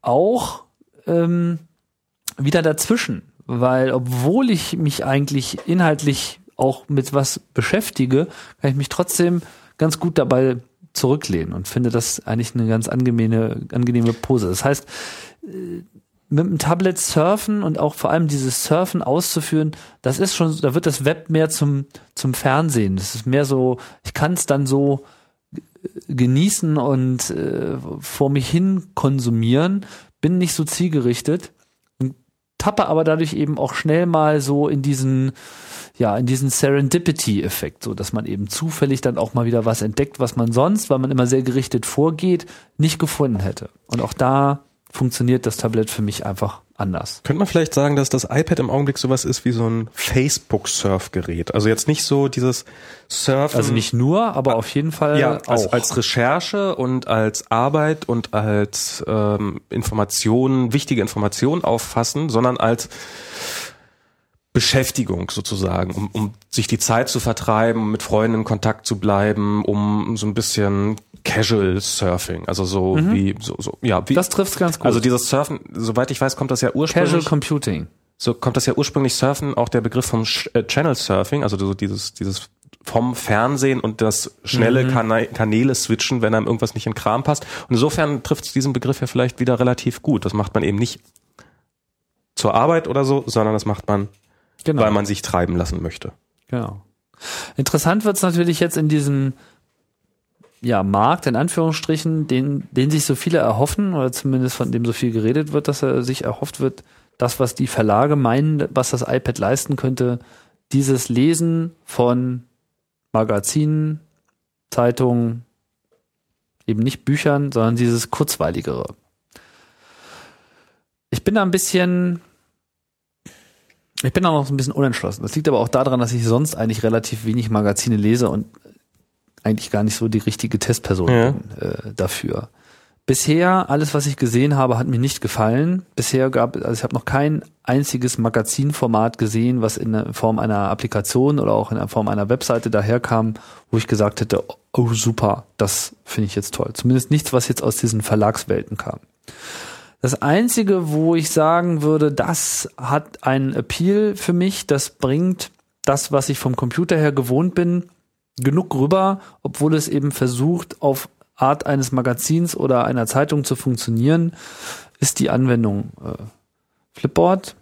S1: auch ähm, wieder dazwischen, weil obwohl ich mich eigentlich inhaltlich auch mit was beschäftige, kann ich mich trotzdem ganz gut dabei zurücklehnen und finde das eigentlich eine ganz angenehme, angenehme Pose. Das heißt, äh, mit dem Tablet surfen und auch vor allem dieses Surfen auszuführen, das ist schon, da wird das Web mehr zum, zum Fernsehen. Das ist mehr so, ich kann es dann so genießen und äh, vor mich hin konsumieren, bin nicht so zielgerichtet tappe aber dadurch eben auch schnell mal so in diesen ja, in diesen Serendipity-Effekt, so dass man eben zufällig dann auch mal wieder was entdeckt, was man sonst, weil man immer sehr gerichtet vorgeht, nicht gefunden hätte. Und auch da funktioniert das Tablet für mich einfach anders.
S2: Könnte man vielleicht sagen, dass das iPad im Augenblick sowas ist wie so ein Facebook-Surfgerät? Also jetzt nicht so dieses Surfen.
S1: Also nicht nur, aber auf jeden Fall
S2: ja, auch. Als, als Recherche und als Arbeit und als ähm, Informationen, wichtige Informationen auffassen, sondern als Beschäftigung sozusagen, um, um sich die Zeit zu vertreiben, mit Freunden in Kontakt zu bleiben, um so ein bisschen Casual Surfing, also so mhm. wie so, so ja wie
S1: das trifft ganz gut.
S2: Also dieses Surfen, soweit ich weiß, kommt das ja ursprünglich
S1: Casual Computing.
S2: So kommt das ja ursprünglich Surfen auch der Begriff vom äh, Channel Surfing, also so dieses dieses vom Fernsehen und das schnelle mhm. Kana Kanäle switchen, wenn einem irgendwas nicht in Kram passt. Und insofern trifft es diesen Begriff ja vielleicht wieder relativ gut. Das macht man eben nicht zur Arbeit oder so, sondern das macht man, genau. weil man sich treiben lassen möchte.
S1: Genau. Interessant wird es natürlich jetzt in diesem ja, Markt, in Anführungsstrichen, den, den sich so viele erhoffen, oder zumindest von dem so viel geredet wird, dass er sich erhofft wird, das, was die Verlage meinen, was das iPad leisten könnte, dieses Lesen von Magazinen, Zeitungen, eben nicht Büchern, sondern dieses kurzweiligere. Ich bin da ein bisschen, ich bin da noch ein bisschen unentschlossen. Das liegt aber auch daran, dass ich sonst eigentlich relativ wenig Magazine lese und eigentlich gar nicht so die richtige Testperson ja. bin äh, dafür. Bisher, alles, was ich gesehen habe, hat mir nicht gefallen. Bisher gab, also ich habe noch kein einziges Magazinformat gesehen, was in Form einer Applikation oder auch in der Form einer Webseite daherkam, wo ich gesagt hätte, oh super, das finde ich jetzt toll. Zumindest nichts, was jetzt aus diesen Verlagswelten kam. Das einzige, wo ich sagen würde, das hat einen Appeal für mich, das bringt das, was ich vom Computer her gewohnt bin, genug rüber, obwohl es eben versucht, auf Art eines Magazins oder einer Zeitung zu funktionieren, ist die Anwendung äh, Flipboard.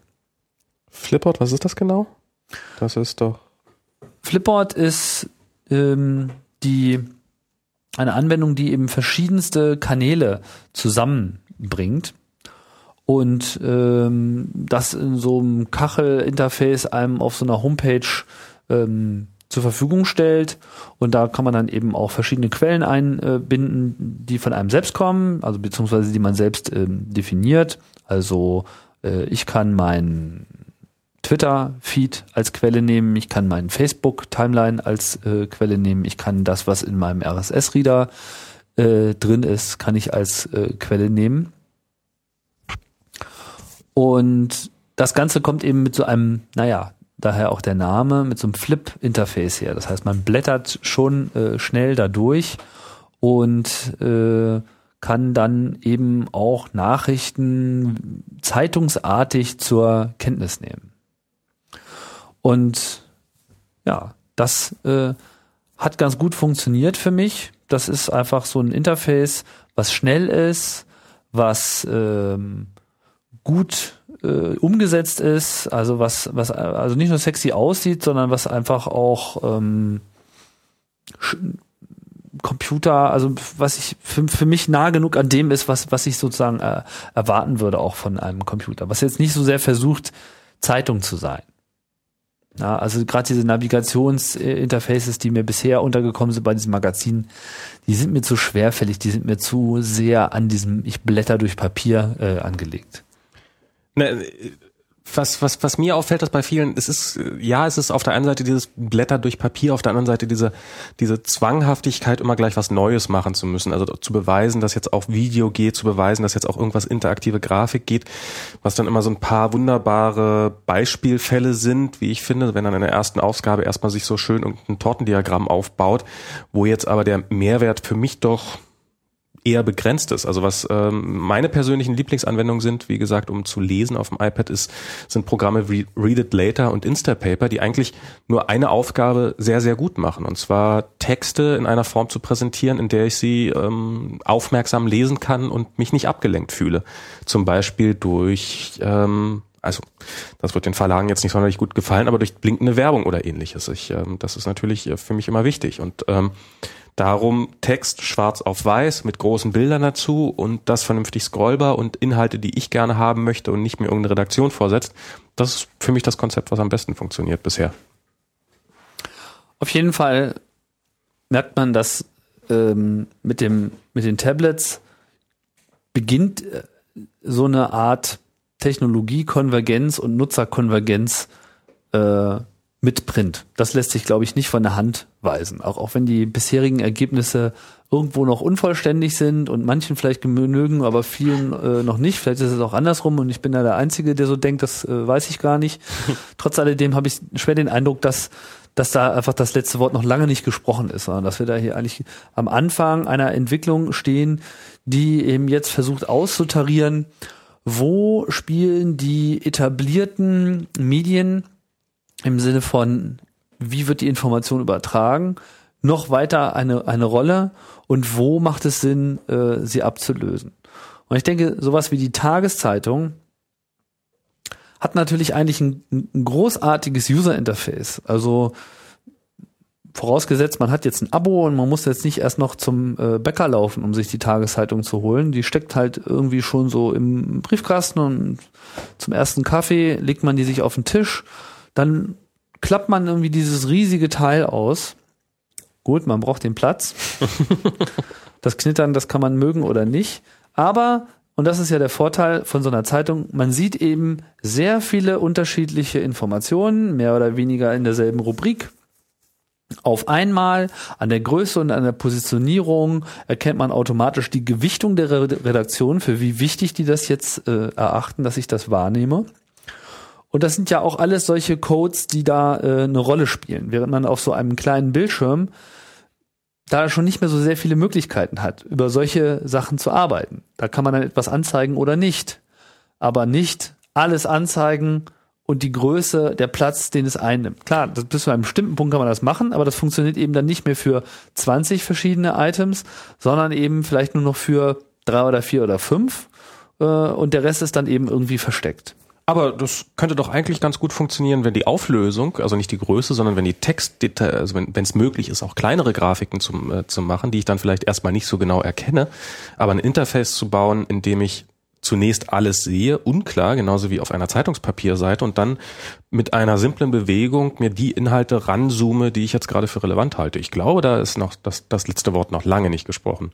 S2: Flipboard, was ist das genau? Das ist doch.
S1: Flipboard ist ähm, die eine Anwendung, die eben verschiedenste Kanäle zusammenbringt und ähm, das in so einem Kachel-Interface einem auf so einer Homepage ähm, zur Verfügung stellt. Und da kann man dann eben auch verschiedene Quellen einbinden, die von einem selbst kommen, also beziehungsweise die man selbst ähm, definiert. Also äh, ich kann meinen Twitter-Feed als Quelle nehmen, ich kann meinen Facebook-Timeline als äh, Quelle nehmen, ich kann das, was in meinem RSS-Reader äh, drin ist, kann ich als äh, Quelle nehmen. Und das Ganze kommt eben mit so einem, naja, daher auch der Name, mit so einem Flip-Interface her. Das heißt, man blättert schon äh, schnell dadurch und äh, kann dann eben auch Nachrichten zeitungsartig zur Kenntnis nehmen. Und ja, das äh, hat ganz gut funktioniert für mich. Das ist einfach so ein Interface, was schnell ist, was ähm, gut äh, umgesetzt ist, also was, was also nicht nur sexy aussieht, sondern was einfach auch ähm, Computer, also was ich für, für mich nah genug an dem ist, was, was ich sozusagen äh, erwarten würde auch von einem Computer. Was jetzt nicht so sehr versucht, Zeitung zu sein. Ja, also gerade diese Navigationsinterfaces, die mir bisher untergekommen sind bei diesem Magazin, die sind mir zu schwerfällig, die sind mir zu sehr an diesem Ich blätter durch Papier äh, angelegt.
S2: Ne, was, was, was mir auffällt, dass bei vielen, es ist, ja, es ist auf der einen Seite dieses Blätter durch Papier, auf der anderen Seite diese, diese Zwanghaftigkeit, immer gleich was Neues machen zu müssen. Also zu beweisen, dass jetzt auch Video geht, zu beweisen, dass jetzt auch irgendwas interaktive Grafik geht, was dann immer so ein paar wunderbare Beispielfälle sind, wie ich finde, wenn dann in der ersten Ausgabe erstmal sich so schön ein Tortendiagramm aufbaut, wo jetzt aber der Mehrwert für mich doch eher begrenzt ist. Also was ähm, meine persönlichen Lieblingsanwendungen sind, wie gesagt, um zu lesen auf dem iPad, ist, sind Programme wie Read It Later und Instapaper, die eigentlich nur eine Aufgabe sehr, sehr gut machen. Und zwar Texte in einer Form zu präsentieren, in der ich sie ähm, aufmerksam lesen kann und mich nicht abgelenkt fühle. Zum Beispiel durch ähm, also das wird den Verlagen jetzt nicht sonderlich gut gefallen, aber durch blinkende Werbung oder ähnliches. Ich, ähm, das ist natürlich äh, für mich immer wichtig. Und ähm, Darum Text schwarz auf weiß mit großen Bildern dazu und das vernünftig scrollbar und Inhalte, die ich gerne haben möchte und nicht mir irgendeine Redaktion vorsetzt. Das ist für mich das Konzept, was am besten funktioniert bisher.
S1: Auf jeden Fall merkt man, dass ähm, mit, dem, mit den Tablets beginnt äh, so eine Art Technologiekonvergenz und Nutzerkonvergenz äh, mit Print. Das lässt sich, glaube ich, nicht von der Hand weisen. Auch, auch wenn die bisherigen Ergebnisse irgendwo noch unvollständig sind und manchen vielleicht genügen, aber vielen äh, noch nicht. Vielleicht ist es auch andersrum und ich bin da der Einzige, der so denkt, das äh, weiß ich gar nicht. Trotz alledem habe ich schwer den Eindruck, dass dass da einfach das letzte Wort noch lange nicht gesprochen ist, sondern dass wir da hier eigentlich am Anfang einer Entwicklung stehen, die eben jetzt versucht auszutarieren, wo spielen die etablierten Medien im Sinne von, wie wird die Information übertragen, noch weiter eine, eine Rolle und wo macht es Sinn, äh, sie abzulösen. Und ich denke, sowas wie die Tageszeitung hat natürlich eigentlich ein, ein großartiges User-Interface. Also vorausgesetzt, man hat jetzt ein Abo und man muss jetzt nicht erst noch zum äh, Bäcker laufen, um sich die Tageszeitung zu holen. Die steckt halt irgendwie schon so im Briefkasten und zum ersten Kaffee legt man die sich auf den Tisch. Dann klappt man irgendwie dieses riesige Teil aus Gut, man braucht den Platz. das Knittern, das kann man mögen oder nicht. Aber, und das ist ja der Vorteil von so einer Zeitung, man sieht eben sehr viele unterschiedliche Informationen, mehr oder weniger in derselben Rubrik. Auf einmal an der Größe und an der Positionierung erkennt man automatisch die Gewichtung der Redaktion, für wie wichtig die das jetzt äh, erachten, dass ich das wahrnehme. Und das sind ja auch alles solche Codes, die da äh, eine Rolle spielen, während man auf so einem kleinen Bildschirm da schon nicht mehr so sehr viele Möglichkeiten hat, über solche Sachen zu arbeiten. Da kann man dann etwas anzeigen oder nicht. Aber nicht alles anzeigen und die Größe, der Platz, den es einnimmt. Klar, das, bis zu einem bestimmten Punkt kann man das machen, aber das funktioniert eben dann nicht mehr für 20 verschiedene Items, sondern eben vielleicht nur noch für drei oder vier oder fünf. Äh, und der Rest ist dann eben irgendwie versteckt.
S2: Aber das könnte doch eigentlich ganz gut funktionieren, wenn die Auflösung, also nicht die Größe, sondern wenn die Textdetails, also wenn es möglich ist, auch kleinere Grafiken zum, äh, zu machen, die ich dann vielleicht erstmal nicht so genau erkenne, aber ein Interface zu bauen, in dem ich zunächst alles sehe, unklar, genauso wie auf einer Zeitungspapierseite und dann mit einer simplen Bewegung mir die Inhalte ranzoome, die ich jetzt gerade für relevant halte. Ich glaube, da ist noch das, das letzte Wort noch lange nicht gesprochen.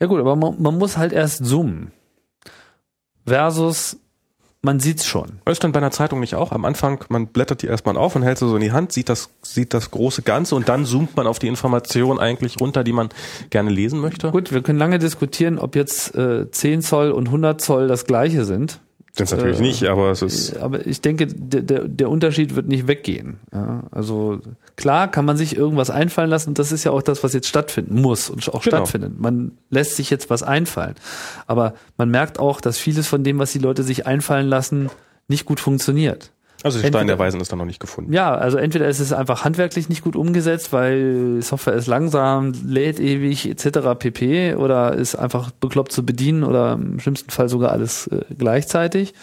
S1: Ja gut, aber man, man muss halt erst zoomen. Versus man sieht's schon.
S2: Ist dann bei einer Zeitung nicht auch? Am Anfang, man blättert die erstmal auf und hält sie so in die Hand, sieht das, sieht das große Ganze und dann zoomt man auf die Information eigentlich runter, die man gerne lesen möchte.
S1: Gut, wir können lange diskutieren, ob jetzt äh, 10 Zoll und 100 Zoll das gleiche sind.
S2: Das natürlich äh, nicht, aber es ist.
S1: Aber ich denke, der, der, der Unterschied wird nicht weggehen. Ja, also klar kann man sich irgendwas einfallen lassen und das ist ja auch das, was jetzt stattfinden muss und auch genau. stattfindet. Man lässt sich jetzt was einfallen. Aber man merkt auch, dass vieles von dem, was die Leute sich einfallen lassen, nicht gut funktioniert.
S2: Also der Stein der Weisen ist da noch nicht gefunden.
S1: Ja, also entweder ist es einfach handwerklich nicht gut umgesetzt, weil Software ist langsam, lädt ewig etc. pp. Oder ist einfach bekloppt zu bedienen oder im schlimmsten Fall sogar alles äh, gleichzeitig.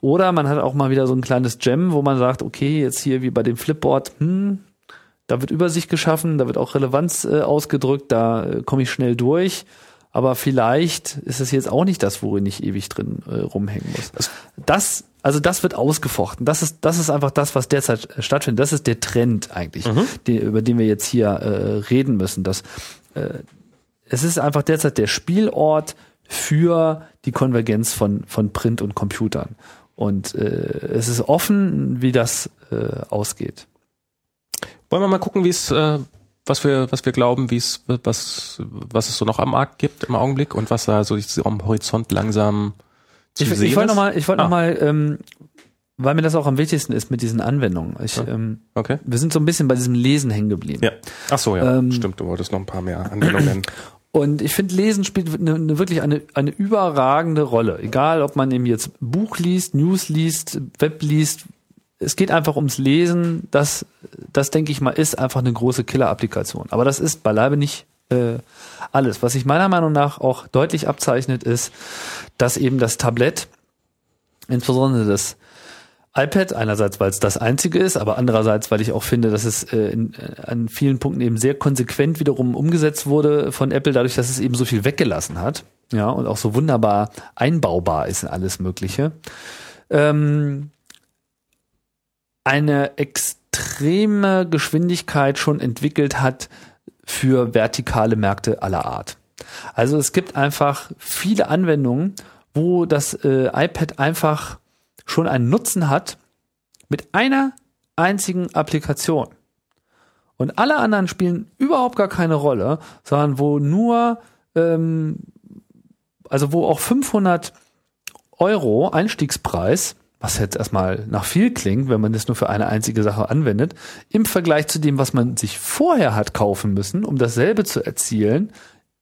S1: Oder man hat auch mal wieder so ein kleines Gem, wo man sagt, okay, jetzt hier wie bei dem Flipboard, hm, da wird Übersicht geschaffen, da wird auch Relevanz äh, ausgedrückt, da äh, komme ich schnell durch. Aber vielleicht ist es jetzt auch nicht das, worin ich ewig drin äh, rumhängen muss. Das also das wird ausgefochten. Das ist, das ist einfach das, was derzeit stattfindet. Das ist der Trend eigentlich, mhm. die, über den wir jetzt hier äh, reden müssen. Dass, äh, es ist einfach derzeit der Spielort für die Konvergenz von, von Print und Computern. Und äh, es ist offen, wie das äh, ausgeht.
S2: Wollen wir mal gucken, wie es äh, was wir, was wir glauben, wie es, was, was es so noch am Markt gibt im Augenblick und was da so am Horizont langsam
S1: ich, ich wollte nochmal, ich wollte ah. noch mal, ähm, weil mir das auch am wichtigsten ist mit diesen Anwendungen. Ich, ähm, okay. Wir sind so ein bisschen bei diesem Lesen hängen geblieben.
S2: Ja. Ach so, ja. Ähm, Stimmt, du wolltest noch ein paar mehr Anwendungen nennen.
S1: Und ich finde, Lesen spielt eine, eine, wirklich eine, eine überragende Rolle. Egal, ob man eben jetzt Buch liest, News liest, Web liest. Es geht einfach ums Lesen. Das, das denke ich mal, ist einfach eine große Killer-Applikation. Aber das ist beileibe nicht äh, alles. Was sich meiner Meinung nach auch deutlich abzeichnet, ist, dass eben das Tablett, insbesondere das iPad, einerseits, weil es das einzige ist, aber andererseits, weil ich auch finde, dass es äh, in, äh, an vielen Punkten eben sehr konsequent wiederum umgesetzt wurde von Apple, dadurch, dass es eben so viel weggelassen hat, ja, und auch so wunderbar einbaubar ist in alles Mögliche. Ähm, eine extreme Geschwindigkeit schon entwickelt hat, für vertikale Märkte aller Art. Also es gibt einfach viele Anwendungen, wo das äh, iPad einfach schon einen Nutzen hat mit einer einzigen Applikation. und alle anderen spielen überhaupt gar keine Rolle, sondern wo nur, ähm, also wo auch 500 Euro Einstiegspreis, was jetzt erstmal nach viel klingt, wenn man das nur für eine einzige Sache anwendet, im Vergleich zu dem, was man sich vorher hat kaufen müssen, um dasselbe zu erzielen,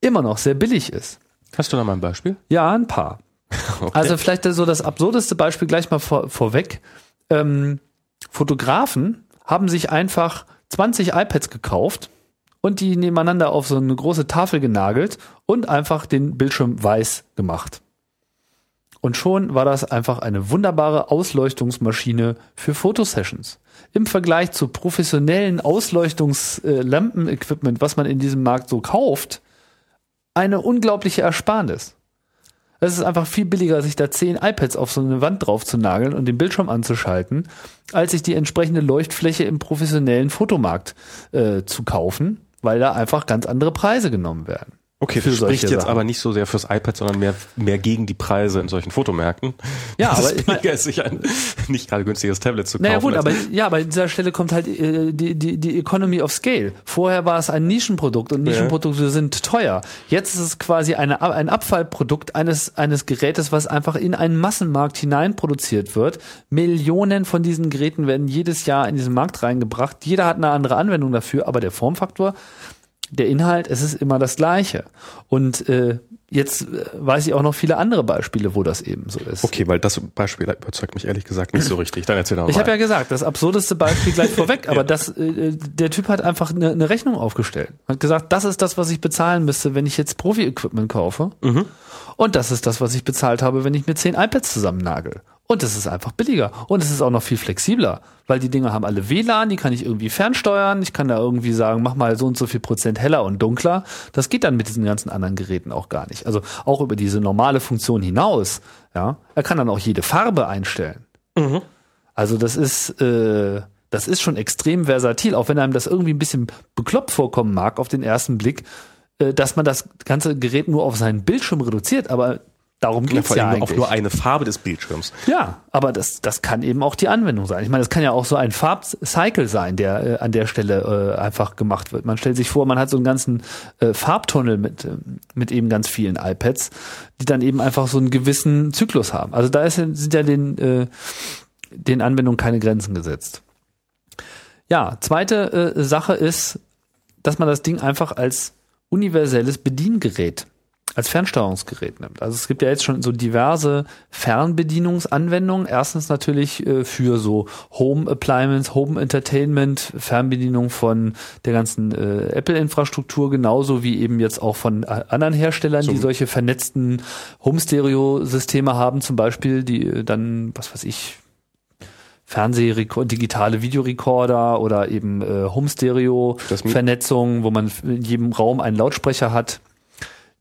S1: immer noch sehr billig ist.
S2: Hast du da mal ein Beispiel?
S1: Ja, ein paar. Okay. Also vielleicht so das absurdeste Beispiel gleich mal vor, vorweg. Ähm, Fotografen haben sich einfach 20 iPads gekauft und die nebeneinander auf so eine große Tafel genagelt und einfach den Bildschirm weiß gemacht. Und schon war das einfach eine wunderbare Ausleuchtungsmaschine für Fotosessions. Im Vergleich zu professionellen Ausleuchtungslampen-Equipment, was man in diesem Markt so kauft, eine unglaubliche Ersparnis. Es ist einfach viel billiger, sich da zehn iPads auf so eine Wand drauf zu nageln und den Bildschirm anzuschalten, als sich die entsprechende Leuchtfläche im professionellen Fotomarkt äh, zu kaufen, weil da einfach ganz andere Preise genommen werden.
S2: Okay, das spricht jetzt Sachen. aber nicht so sehr fürs iPad, sondern mehr, mehr gegen die Preise in solchen Fotomärkten.
S1: Ja, aber ich meine,
S2: ist sich ein nicht gerade günstiges Tablet zu kaufen.
S1: Naja gut, aber ja, aber an dieser Stelle kommt halt äh, die, die, die Economy of Scale. Vorher war es ein Nischenprodukt und Nischenprodukte ja. sind teuer. Jetzt ist es quasi eine, ein Abfallprodukt eines, eines Gerätes, was einfach in einen Massenmarkt hinein produziert wird. Millionen von diesen Geräten werden jedes Jahr in diesen Markt reingebracht. Jeder hat eine andere Anwendung dafür, aber der Formfaktor der Inhalt, es ist immer das Gleiche. Und äh, jetzt äh, weiß ich auch noch viele andere Beispiele, wo das eben so ist.
S2: Okay, weil das Beispiel überzeugt mich ehrlich gesagt nicht so richtig. Dann erzähl doch mal.
S1: Ich habe ja gesagt, das absurdeste Beispiel gleich vorweg, aber ja. das, äh, der Typ hat einfach eine, eine Rechnung aufgestellt. Hat gesagt, das ist das, was ich bezahlen müsste, wenn ich jetzt Profi-Equipment kaufe. Mhm. Und das ist das, was ich bezahlt habe, wenn ich mir zehn iPads zusammennagel. Und es ist einfach billiger. Und es ist auch noch viel flexibler, weil die Dinger haben alle WLAN, die kann ich irgendwie fernsteuern. Ich kann da irgendwie sagen, mach mal so und so viel Prozent heller und dunkler. Das geht dann mit diesen ganzen anderen Geräten auch gar nicht. Also auch über diese normale Funktion hinaus. Ja, er kann dann auch jede Farbe einstellen. Mhm. Also das ist, äh, das ist schon extrem versatil, auch wenn einem das irgendwie ein bisschen bekloppt vorkommen mag auf den ersten Blick, äh, dass man das ganze Gerät nur auf seinen Bildschirm reduziert. Aber Darum geht es ja, ja eigentlich.
S2: auch nur eine Farbe des Bildschirms.
S1: Ja, aber das, das kann eben auch die Anwendung sein. Ich meine, das kann ja auch so ein Farbcycle sein, der äh, an der Stelle äh, einfach gemacht wird. Man stellt sich vor, man hat so einen ganzen äh, Farbtunnel mit, äh, mit eben ganz vielen iPads, die dann eben einfach so einen gewissen Zyklus haben. Also da ist, sind ja den, äh, den Anwendungen keine Grenzen gesetzt. Ja, zweite äh, Sache ist, dass man das Ding einfach als universelles Bediengerät als Fernsteuerungsgerät nimmt. Also es gibt ja jetzt schon so diverse Fernbedienungsanwendungen. Erstens natürlich äh, für so Home Appliance, Home Entertainment, Fernbedienung von der ganzen äh, Apple-Infrastruktur, genauso wie eben jetzt auch von äh, anderen Herstellern, so. die solche vernetzten Home-Stereo-Systeme haben, zum Beispiel, die äh, dann, was weiß ich, Fernsehrekord, digitale Videorekorder oder eben äh, Home-Stereo-Vernetzung, wo man in jedem Raum einen Lautsprecher hat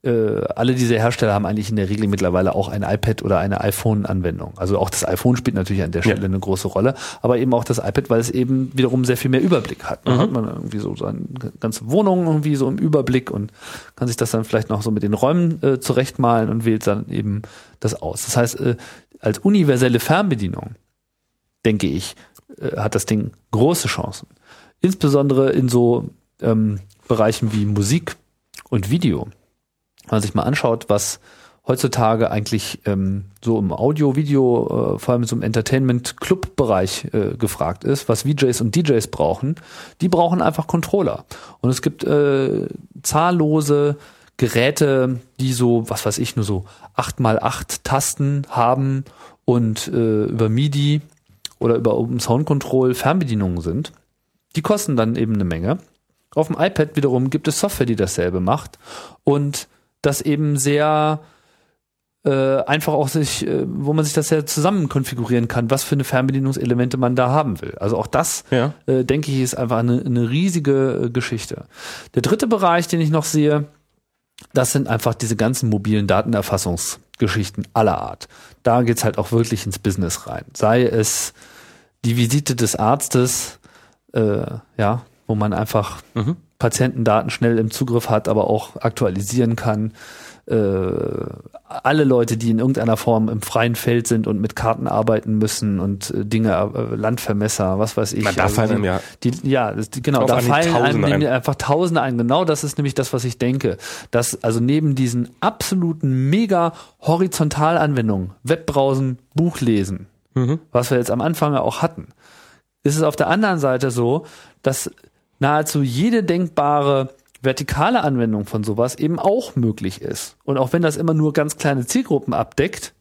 S1: äh, alle diese Hersteller haben eigentlich in der Regel mittlerweile auch ein iPad oder eine iPhone-Anwendung. Also auch das iPhone spielt natürlich an der Stelle ja. eine große Rolle, aber eben auch das iPad, weil es eben wiederum sehr viel mehr Überblick hat. Dann mhm. hat man irgendwie so seine ganze Wohnung irgendwie so im Überblick und kann sich das dann vielleicht noch so mit den Räumen äh, zurechtmalen und wählt dann eben das aus. Das heißt, äh, als universelle Fernbedienung, denke ich, äh, hat das Ding große Chancen. Insbesondere in so ähm, Bereichen wie Musik und Video wenn man sich mal anschaut, was heutzutage eigentlich ähm, so im Audio, Video, äh, vor allem so im Entertainment-Club-Bereich äh, gefragt ist, was VJs und DJs brauchen, die brauchen einfach Controller. Und es gibt äh, zahllose Geräte, die so, was weiß ich, nur so acht mal acht Tasten haben und äh, über MIDI oder über Open Sound Control Fernbedienungen sind. Die kosten dann eben eine Menge. Auf dem iPad wiederum gibt es Software, die dasselbe macht. Und das eben sehr äh, einfach auch sich, äh, wo man sich das ja zusammen konfigurieren kann, was für eine Fernbedienungselemente man da haben will. Also auch das, ja. äh, denke ich, ist einfach eine, eine riesige äh, Geschichte. Der dritte Bereich, den ich noch sehe, das sind einfach diese ganzen mobilen Datenerfassungsgeschichten aller Art. Da geht's halt auch wirklich ins Business rein. Sei es die Visite des Arztes, äh, ja, wo man einfach mhm. Patientendaten schnell im Zugriff hat, aber auch aktualisieren kann. äh, alle Leute, die in irgendeiner Form im freien Feld sind und mit Karten arbeiten müssen und äh, Dinge, äh, Landvermesser, was weiß ich.
S2: Na, da
S1: also
S2: fallen ja
S1: die, ja, das, die, genau, da fallen einem
S2: ein.
S1: einfach Tausende ein. Genau das ist nämlich das, was ich denke. Dass also neben diesen absoluten mega Horizontalanwendungen, Webbrowsen, Buchlesen,
S2: Mhm.
S1: was wir jetzt am Anfang auch hatten, ist es auf der anderen Seite so, dass nahezu jede denkbare vertikale Anwendung von sowas eben auch möglich ist. Und auch wenn das immer nur ganz kleine Zielgruppen abdeckt,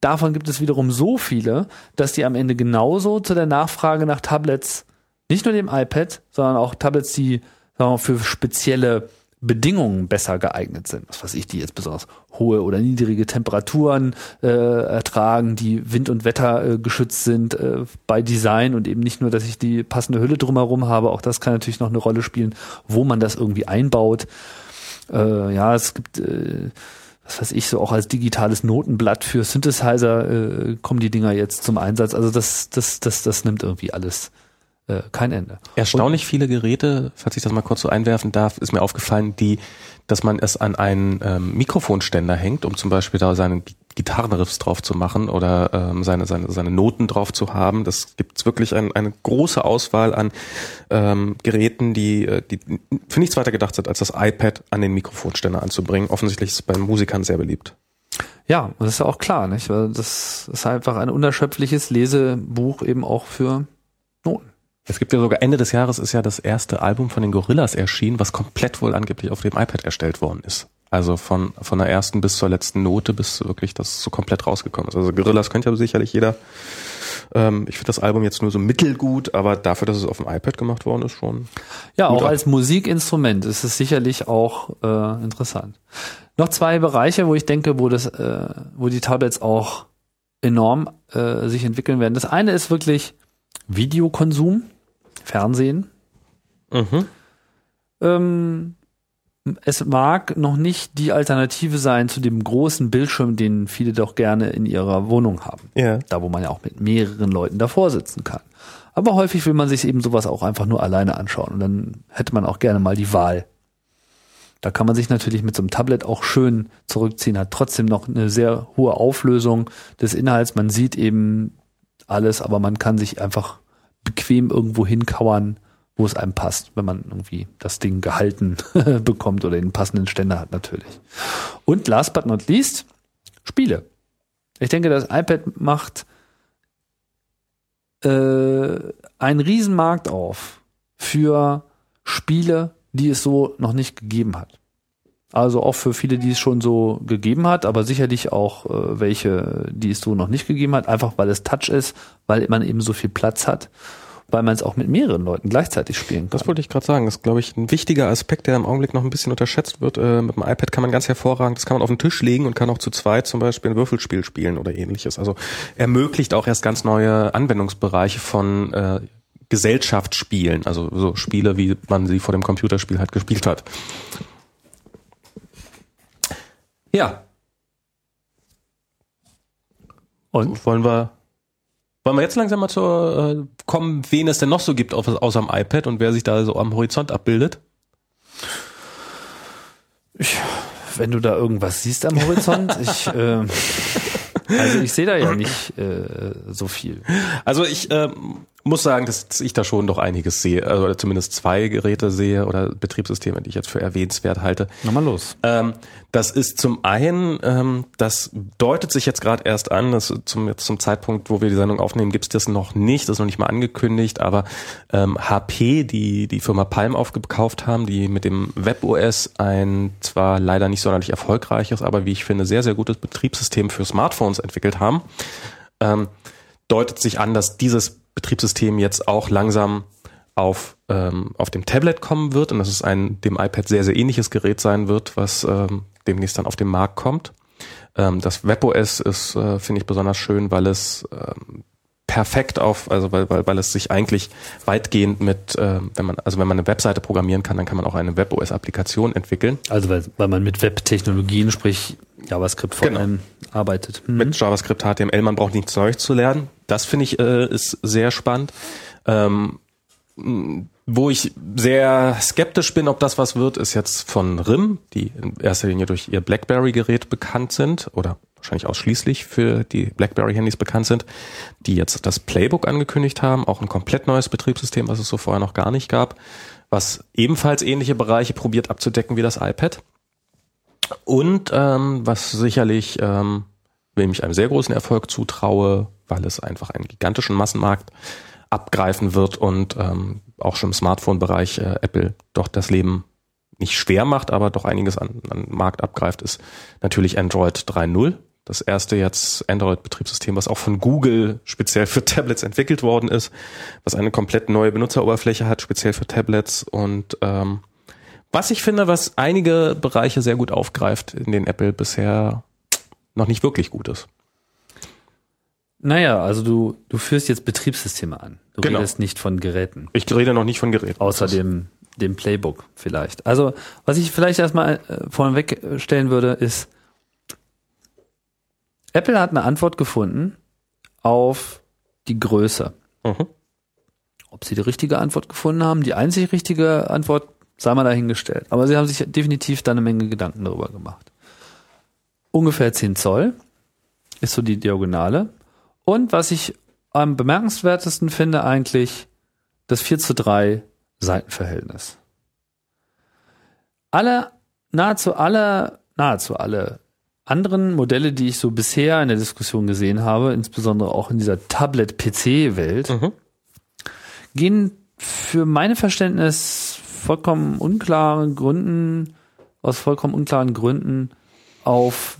S1: davon gibt es wiederum so viele, dass die am Ende genauso zu der Nachfrage nach Tablets, nicht nur dem iPad, sondern auch Tablets, die sagen wir für spezielle Bedingungen besser geeignet sind. Was weiß ich, die jetzt besonders hohe oder niedrige Temperaturen äh, ertragen, die Wind und Wetter äh, geschützt sind äh, bei Design und eben nicht nur, dass ich die passende Hülle drumherum habe. Auch das kann natürlich noch eine Rolle spielen, wo man das irgendwie einbaut. Äh, ja, es gibt äh, was weiß ich, so auch als digitales Notenblatt für Synthesizer äh, kommen die Dinger jetzt zum Einsatz. Also das, das, das, das nimmt irgendwie alles äh, kein Ende.
S2: Erstaunlich viele Geräte, falls ich das mal kurz so einwerfen darf, ist mir aufgefallen, die, dass man es an einen ähm, Mikrofonständer hängt, um zum Beispiel da seine Gi- Gitarrenriffs drauf zu machen oder ähm, seine, seine, seine Noten drauf zu haben. Das gibt's wirklich ein, eine große Auswahl an ähm, Geräten, die, äh, die für nichts weiter gedacht sind, als das iPad an den Mikrofonständer anzubringen. Offensichtlich ist es bei Musikern sehr beliebt.
S1: Ja, das ist ja auch klar, nicht? Weil das ist einfach ein unerschöpfliches Lesebuch eben auch für.
S2: Es gibt ja sogar Ende des Jahres ist ja das erste Album von den Gorillas erschienen, was komplett wohl angeblich auf dem iPad erstellt worden ist. Also von, von der ersten bis zur letzten Note bis wirklich das so komplett rausgekommen ist. Also Gorillas kennt ja sicherlich jeder. Ähm, ich finde das Album jetzt nur so mittelgut, aber dafür, dass es auf dem iPad gemacht worden ist, schon.
S1: Ja, auch
S2: ab.
S1: als Musikinstrument ist es sicherlich auch äh, interessant. Noch zwei Bereiche, wo ich denke, wo das, äh, wo die Tablets auch enorm äh, sich entwickeln werden. Das eine ist wirklich Videokonsum, Fernsehen.
S2: Mhm.
S1: Ähm, es mag noch nicht die Alternative sein zu dem großen Bildschirm, den viele doch gerne in ihrer Wohnung haben.
S2: Ja.
S1: Da, wo man ja auch mit mehreren Leuten davor sitzen kann. Aber häufig will man sich eben sowas auch einfach nur alleine anschauen. Und dann hätte man auch gerne mal die Wahl. Da kann man sich natürlich mit so einem Tablet auch schön zurückziehen, hat trotzdem noch eine sehr hohe Auflösung des Inhalts. Man sieht eben alles, aber man kann sich einfach bequem irgendwo hinkauern, wo es einem passt, wenn man irgendwie das Ding gehalten bekommt oder den passenden Ständer hat natürlich. Und last but not least, Spiele. Ich denke, das iPad macht äh, einen Riesenmarkt auf für Spiele, die es so noch nicht gegeben hat. Also auch für viele, die es schon so gegeben hat, aber sicherlich auch äh, welche, die es so noch nicht gegeben hat, einfach weil es Touch ist, weil man eben so viel Platz hat, weil man es auch mit mehreren Leuten gleichzeitig spielen kann.
S2: Das wollte ich gerade sagen. Das ist, glaube ich, ein wichtiger Aspekt, der im Augenblick noch ein bisschen unterschätzt wird. Äh, mit dem iPad kann man ganz hervorragend, das kann man auf den Tisch legen und kann auch zu zweit zum Beispiel ein Würfelspiel spielen oder ähnliches. Also ermöglicht auch erst ganz neue Anwendungsbereiche von äh, Gesellschaftsspielen, also so Spiele, wie man sie vor dem Computerspiel halt gespielt hat. Ja,
S1: Und
S2: wollen wir wollen wir jetzt langsam mal zur äh, kommen, wen es denn noch so gibt au- außer dem iPad und wer sich da so am Horizont abbildet?
S1: wenn du da irgendwas siehst am Horizont, ich, äh, also ich sehe da ja nicht äh, so viel.
S2: Also ich ähm, muss sagen, dass ich da schon doch einiges sehe, also oder zumindest zwei Geräte sehe oder Betriebssysteme, die ich jetzt für erwähnenswert halte.
S1: Na mal los.
S2: Ähm, das ist zum einen, ähm, das deutet sich jetzt gerade erst an, das zum, jetzt zum Zeitpunkt, wo wir die Sendung aufnehmen, gibt es das noch nicht, das ist noch nicht mal angekündigt, aber ähm, HP, die die Firma Palm aufgekauft haben, die mit dem WebOS ein zwar leider nicht sonderlich erfolgreiches, aber wie ich finde, sehr, sehr gutes Betriebssystem für Smartphones entwickelt haben, ähm, deutet sich an, dass dieses Betriebssystem jetzt auch langsam auf, ähm, auf dem Tablet kommen wird und dass es ein dem iPad sehr, sehr ähnliches Gerät sein wird, was ähm, demnächst dann auf den Markt kommt. Ähm, das WebOS ist, äh, finde ich, besonders schön, weil es ähm, perfekt auf, also weil, weil, weil es sich eigentlich weitgehend mit, ähm, wenn man, also wenn man eine Webseite programmieren kann, dann kann man auch eine WebOS-Applikation entwickeln.
S1: Also weil, weil man mit Web-Technologien, sprich JavaScript vor
S2: Genau.
S1: allem arbeitet. Hm.
S2: mit JavaScript, HTML, man braucht nichts Neues zu lernen. Das finde ich äh, ist sehr spannend. Ähm, wo ich sehr skeptisch bin, ob das was wird, ist jetzt von RIM, die in erster Linie durch ihr BlackBerry-Gerät bekannt sind oder wahrscheinlich ausschließlich für die BlackBerry-Handys bekannt sind, die jetzt das Playbook angekündigt haben, auch ein komplett neues Betriebssystem, was es so vorher noch gar nicht gab, was ebenfalls ähnliche Bereiche probiert abzudecken wie das iPad. Und ähm, was sicherlich, ähm, wem ich einem sehr großen Erfolg zutraue, weil es einfach einen gigantischen Massenmarkt abgreifen wird und ähm, auch schon im Smartphone-Bereich äh, Apple doch das Leben nicht schwer macht, aber doch einiges an, an Markt abgreift, ist natürlich Android 3.0. Das erste jetzt Android-Betriebssystem, was auch von Google speziell für Tablets entwickelt worden ist, was eine komplett neue Benutzeroberfläche hat, speziell für Tablets und ähm, was ich finde, was einige Bereiche sehr gut aufgreift, in denen Apple bisher noch nicht wirklich gut ist.
S1: Naja, also du, du führst jetzt Betriebssysteme an. Du
S2: Genau.
S1: redest nicht von Geräten.
S2: Ich rede noch nicht von Geräten.
S1: Außer dem, dem Playbook vielleicht. Also, was ich vielleicht erstmal äh, vorneweg stellen würde, ist, Apple hat eine Antwort gefunden auf die Größe.
S2: Mhm.
S1: Ob sie die richtige Antwort gefunden haben, die einzig richtige Antwort, sei mal dahingestellt. Aber sie haben sich definitiv da eine Menge Gedanken darüber gemacht. Ungefähr 10 Zoll ist so die Diagonale. Und was ich am bemerkenswertesten finde eigentlich, das 4 zu 3 Seitenverhältnis. Alle, nahezu alle, nahezu alle anderen Modelle, die ich so bisher in der Diskussion gesehen habe, insbesondere auch in dieser Tablet-PC-Welt,
S2: Mhm.
S1: gehen für meine Verständnis vollkommen unklaren Gründen, aus vollkommen unklaren Gründen auf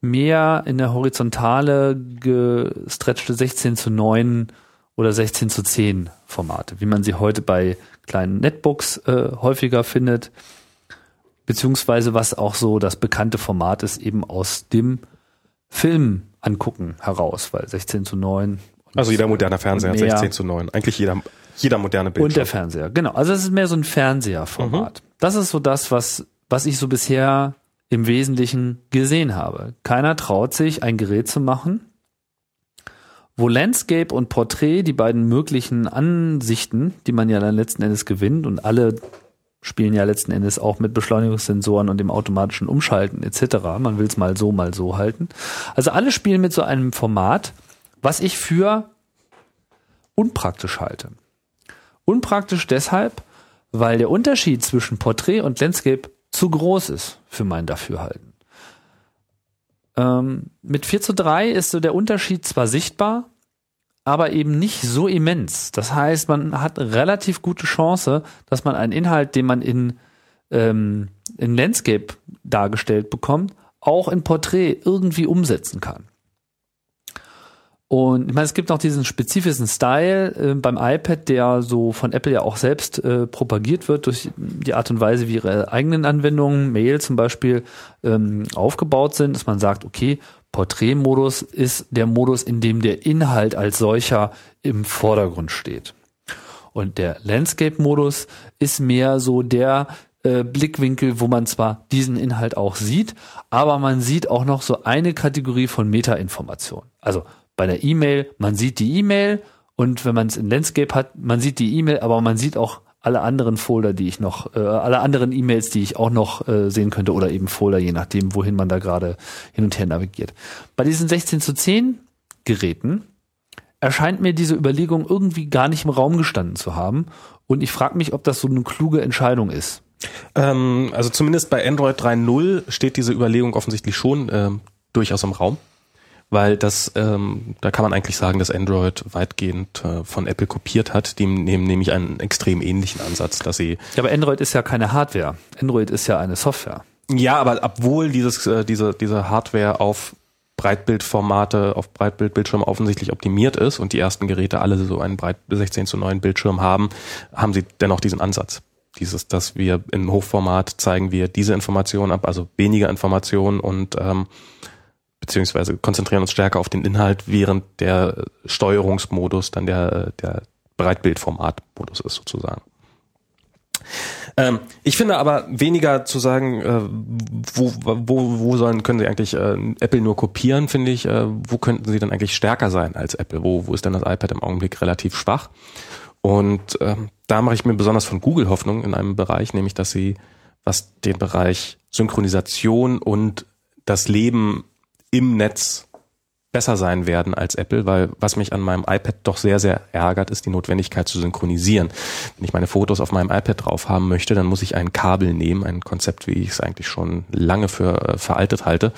S1: mehr in der Horizontale gestretchte 16 zu 9 oder 16 zu 10 Formate, wie man sie heute bei kleinen Netbooks äh, häufiger findet, beziehungsweise was auch so das bekannte Format ist, eben aus dem Film angucken heraus, weil 16 zu 9 und
S2: Also jeder moderne Fernseher hat
S1: mehr.
S2: 16 zu 9. Eigentlich jeder, jeder moderne
S1: und der
S2: Bildschirm.
S1: Fernseher, genau. Also es ist mehr so ein Fernseherformat. Das ist so das, was, was ich so bisher im Wesentlichen gesehen habe. Keiner traut sich, ein Gerät zu machen, wo Landscape und Portrait, die beiden möglichen Ansichten, die man ja dann letzten Endes gewinnt und alle spielen ja letzten Endes auch mit Beschleunigungssensoren und dem automatischen Umschalten etc. Man will es mal so, mal so halten. Also alle spielen mit so einem Format, was ich für unpraktisch halte. Unpraktisch deshalb, weil der Unterschied zwischen Porträt und Landscape zu groß ist für mein Dafürhalten. Ähm, mit 4 zu 3 ist so der Unterschied zwar sichtbar, aber eben nicht so immens. Das heißt, man hat relativ gute Chance, dass man einen Inhalt, den man in, ähm, in Landscape dargestellt bekommt, auch in Porträt irgendwie umsetzen kann. Und ich meine, es gibt noch diesen spezifischen Style äh, beim iPad, der so von Apple ja auch selbst äh, propagiert wird durch die Art und Weise, wie ihre eigenen Anwendungen, Mail zum Beispiel, ähm, aufgebaut sind, dass man sagt, okay, Porträtmodus ist der Modus, in dem der Inhalt als solcher im Vordergrund steht. Und der Landscape-Modus ist mehr so der äh, Blickwinkel, wo man zwar diesen Inhalt auch sieht, aber man sieht auch noch so eine Kategorie von Metainformation. Also bei der E-Mail, man sieht die E-Mail und wenn man es in Landscape hat, man sieht die E-Mail, aber man sieht auch alle anderen Folder, die ich noch, äh, alle anderen E-Mails, die ich auch noch äh, sehen könnte oder eben Folder, je nachdem, wohin man da gerade hin und her navigiert. Bei diesen 16 zu 10 Geräten erscheint mir diese Überlegung irgendwie gar nicht im Raum gestanden zu haben und ich frage mich, ob das so eine kluge Entscheidung ist.
S2: Ähm, also zumindest bei Android 3.0 steht diese Überlegung offensichtlich schon ähm, durchaus im Raum. Weil das, ähm, da kann man eigentlich sagen, dass Android weitgehend äh, von Apple kopiert hat. Die nehmen nämlich einen extrem ähnlichen Ansatz, dass sie
S1: Ja, aber Android ist ja keine Hardware. Android ist ja eine Software.
S2: Ja, aber obwohl dieses, äh, diese, diese Hardware auf Breitbildformate, auf Breitbildbildschirme offensichtlich optimiert ist und die ersten Geräte alle so einen Breit 16 zu 9 Bildschirm haben, haben sie dennoch diesen Ansatz. Dieses, dass wir im Hochformat zeigen wir diese Informationen ab, also weniger Informationen und ähm, beziehungsweise konzentrieren uns stärker auf den Inhalt, während der Steuerungsmodus dann der, der Breitbildformatmodus ist sozusagen. Ähm, ich finde aber weniger zu sagen, äh, wo, wo, wo sollen, können sie eigentlich äh, Apple nur kopieren, finde ich, äh, wo könnten sie dann eigentlich stärker sein als Apple? Wo, wo ist denn das iPad im Augenblick relativ schwach? Und ähm, da mache ich mir besonders von Google Hoffnung in einem Bereich, nämlich dass sie, was den Bereich Synchronisation und das Leben im Netz besser sein werden als Apple, weil was mich an meinem iPad doch sehr, sehr ärgert, ist die Notwendigkeit zu synchronisieren. Wenn ich meine Fotos auf meinem iPad drauf haben möchte, dann muss ich ein Kabel nehmen, ein Konzept, wie ich es eigentlich schon lange für äh, veraltet halte,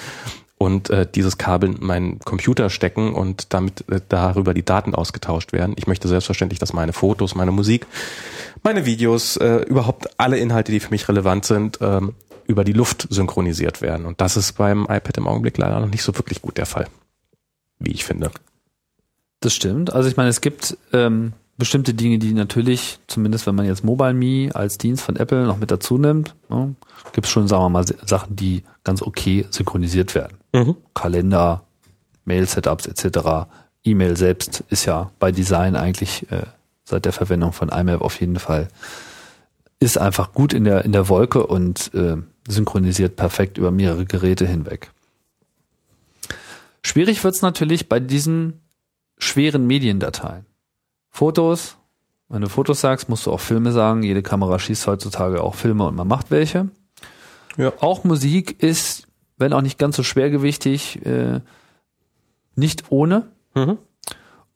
S2: und äh, dieses Kabel in meinen Computer stecken und damit äh, darüber die Daten ausgetauscht werden. Ich möchte selbstverständlich, dass meine Fotos, meine Musik, meine Videos, äh, überhaupt alle Inhalte, die für mich relevant sind, ähm, über die Luft synchronisiert werden. Und das ist beim iPad im Augenblick leider noch nicht so wirklich gut der Fall wie ich finde.
S1: Das stimmt. Also ich meine, es gibt ähm, bestimmte Dinge, die natürlich, zumindest wenn man jetzt Mobile Me als Dienst von Apple noch mit dazu nimmt, ne, gibt es schon, sagen wir mal, Sachen, die ganz okay synchronisiert werden. Mhm. Kalender, Mail-Setups etc. E-Mail selbst ist ja bei Design eigentlich äh, seit der Verwendung von IMAP auf jeden Fall ist einfach gut in der in der Wolke und äh, synchronisiert perfekt über mehrere Geräte hinweg. Schwierig wird's natürlich bei diesen schweren Mediendateien. Fotos, wenn du Fotos sagst, musst du auch Filme sagen. Jede Kamera schießt heutzutage auch Filme und man macht welche. Ja. Auch Musik ist, wenn auch nicht ganz so schwergewichtig, äh, nicht ohne. Mhm.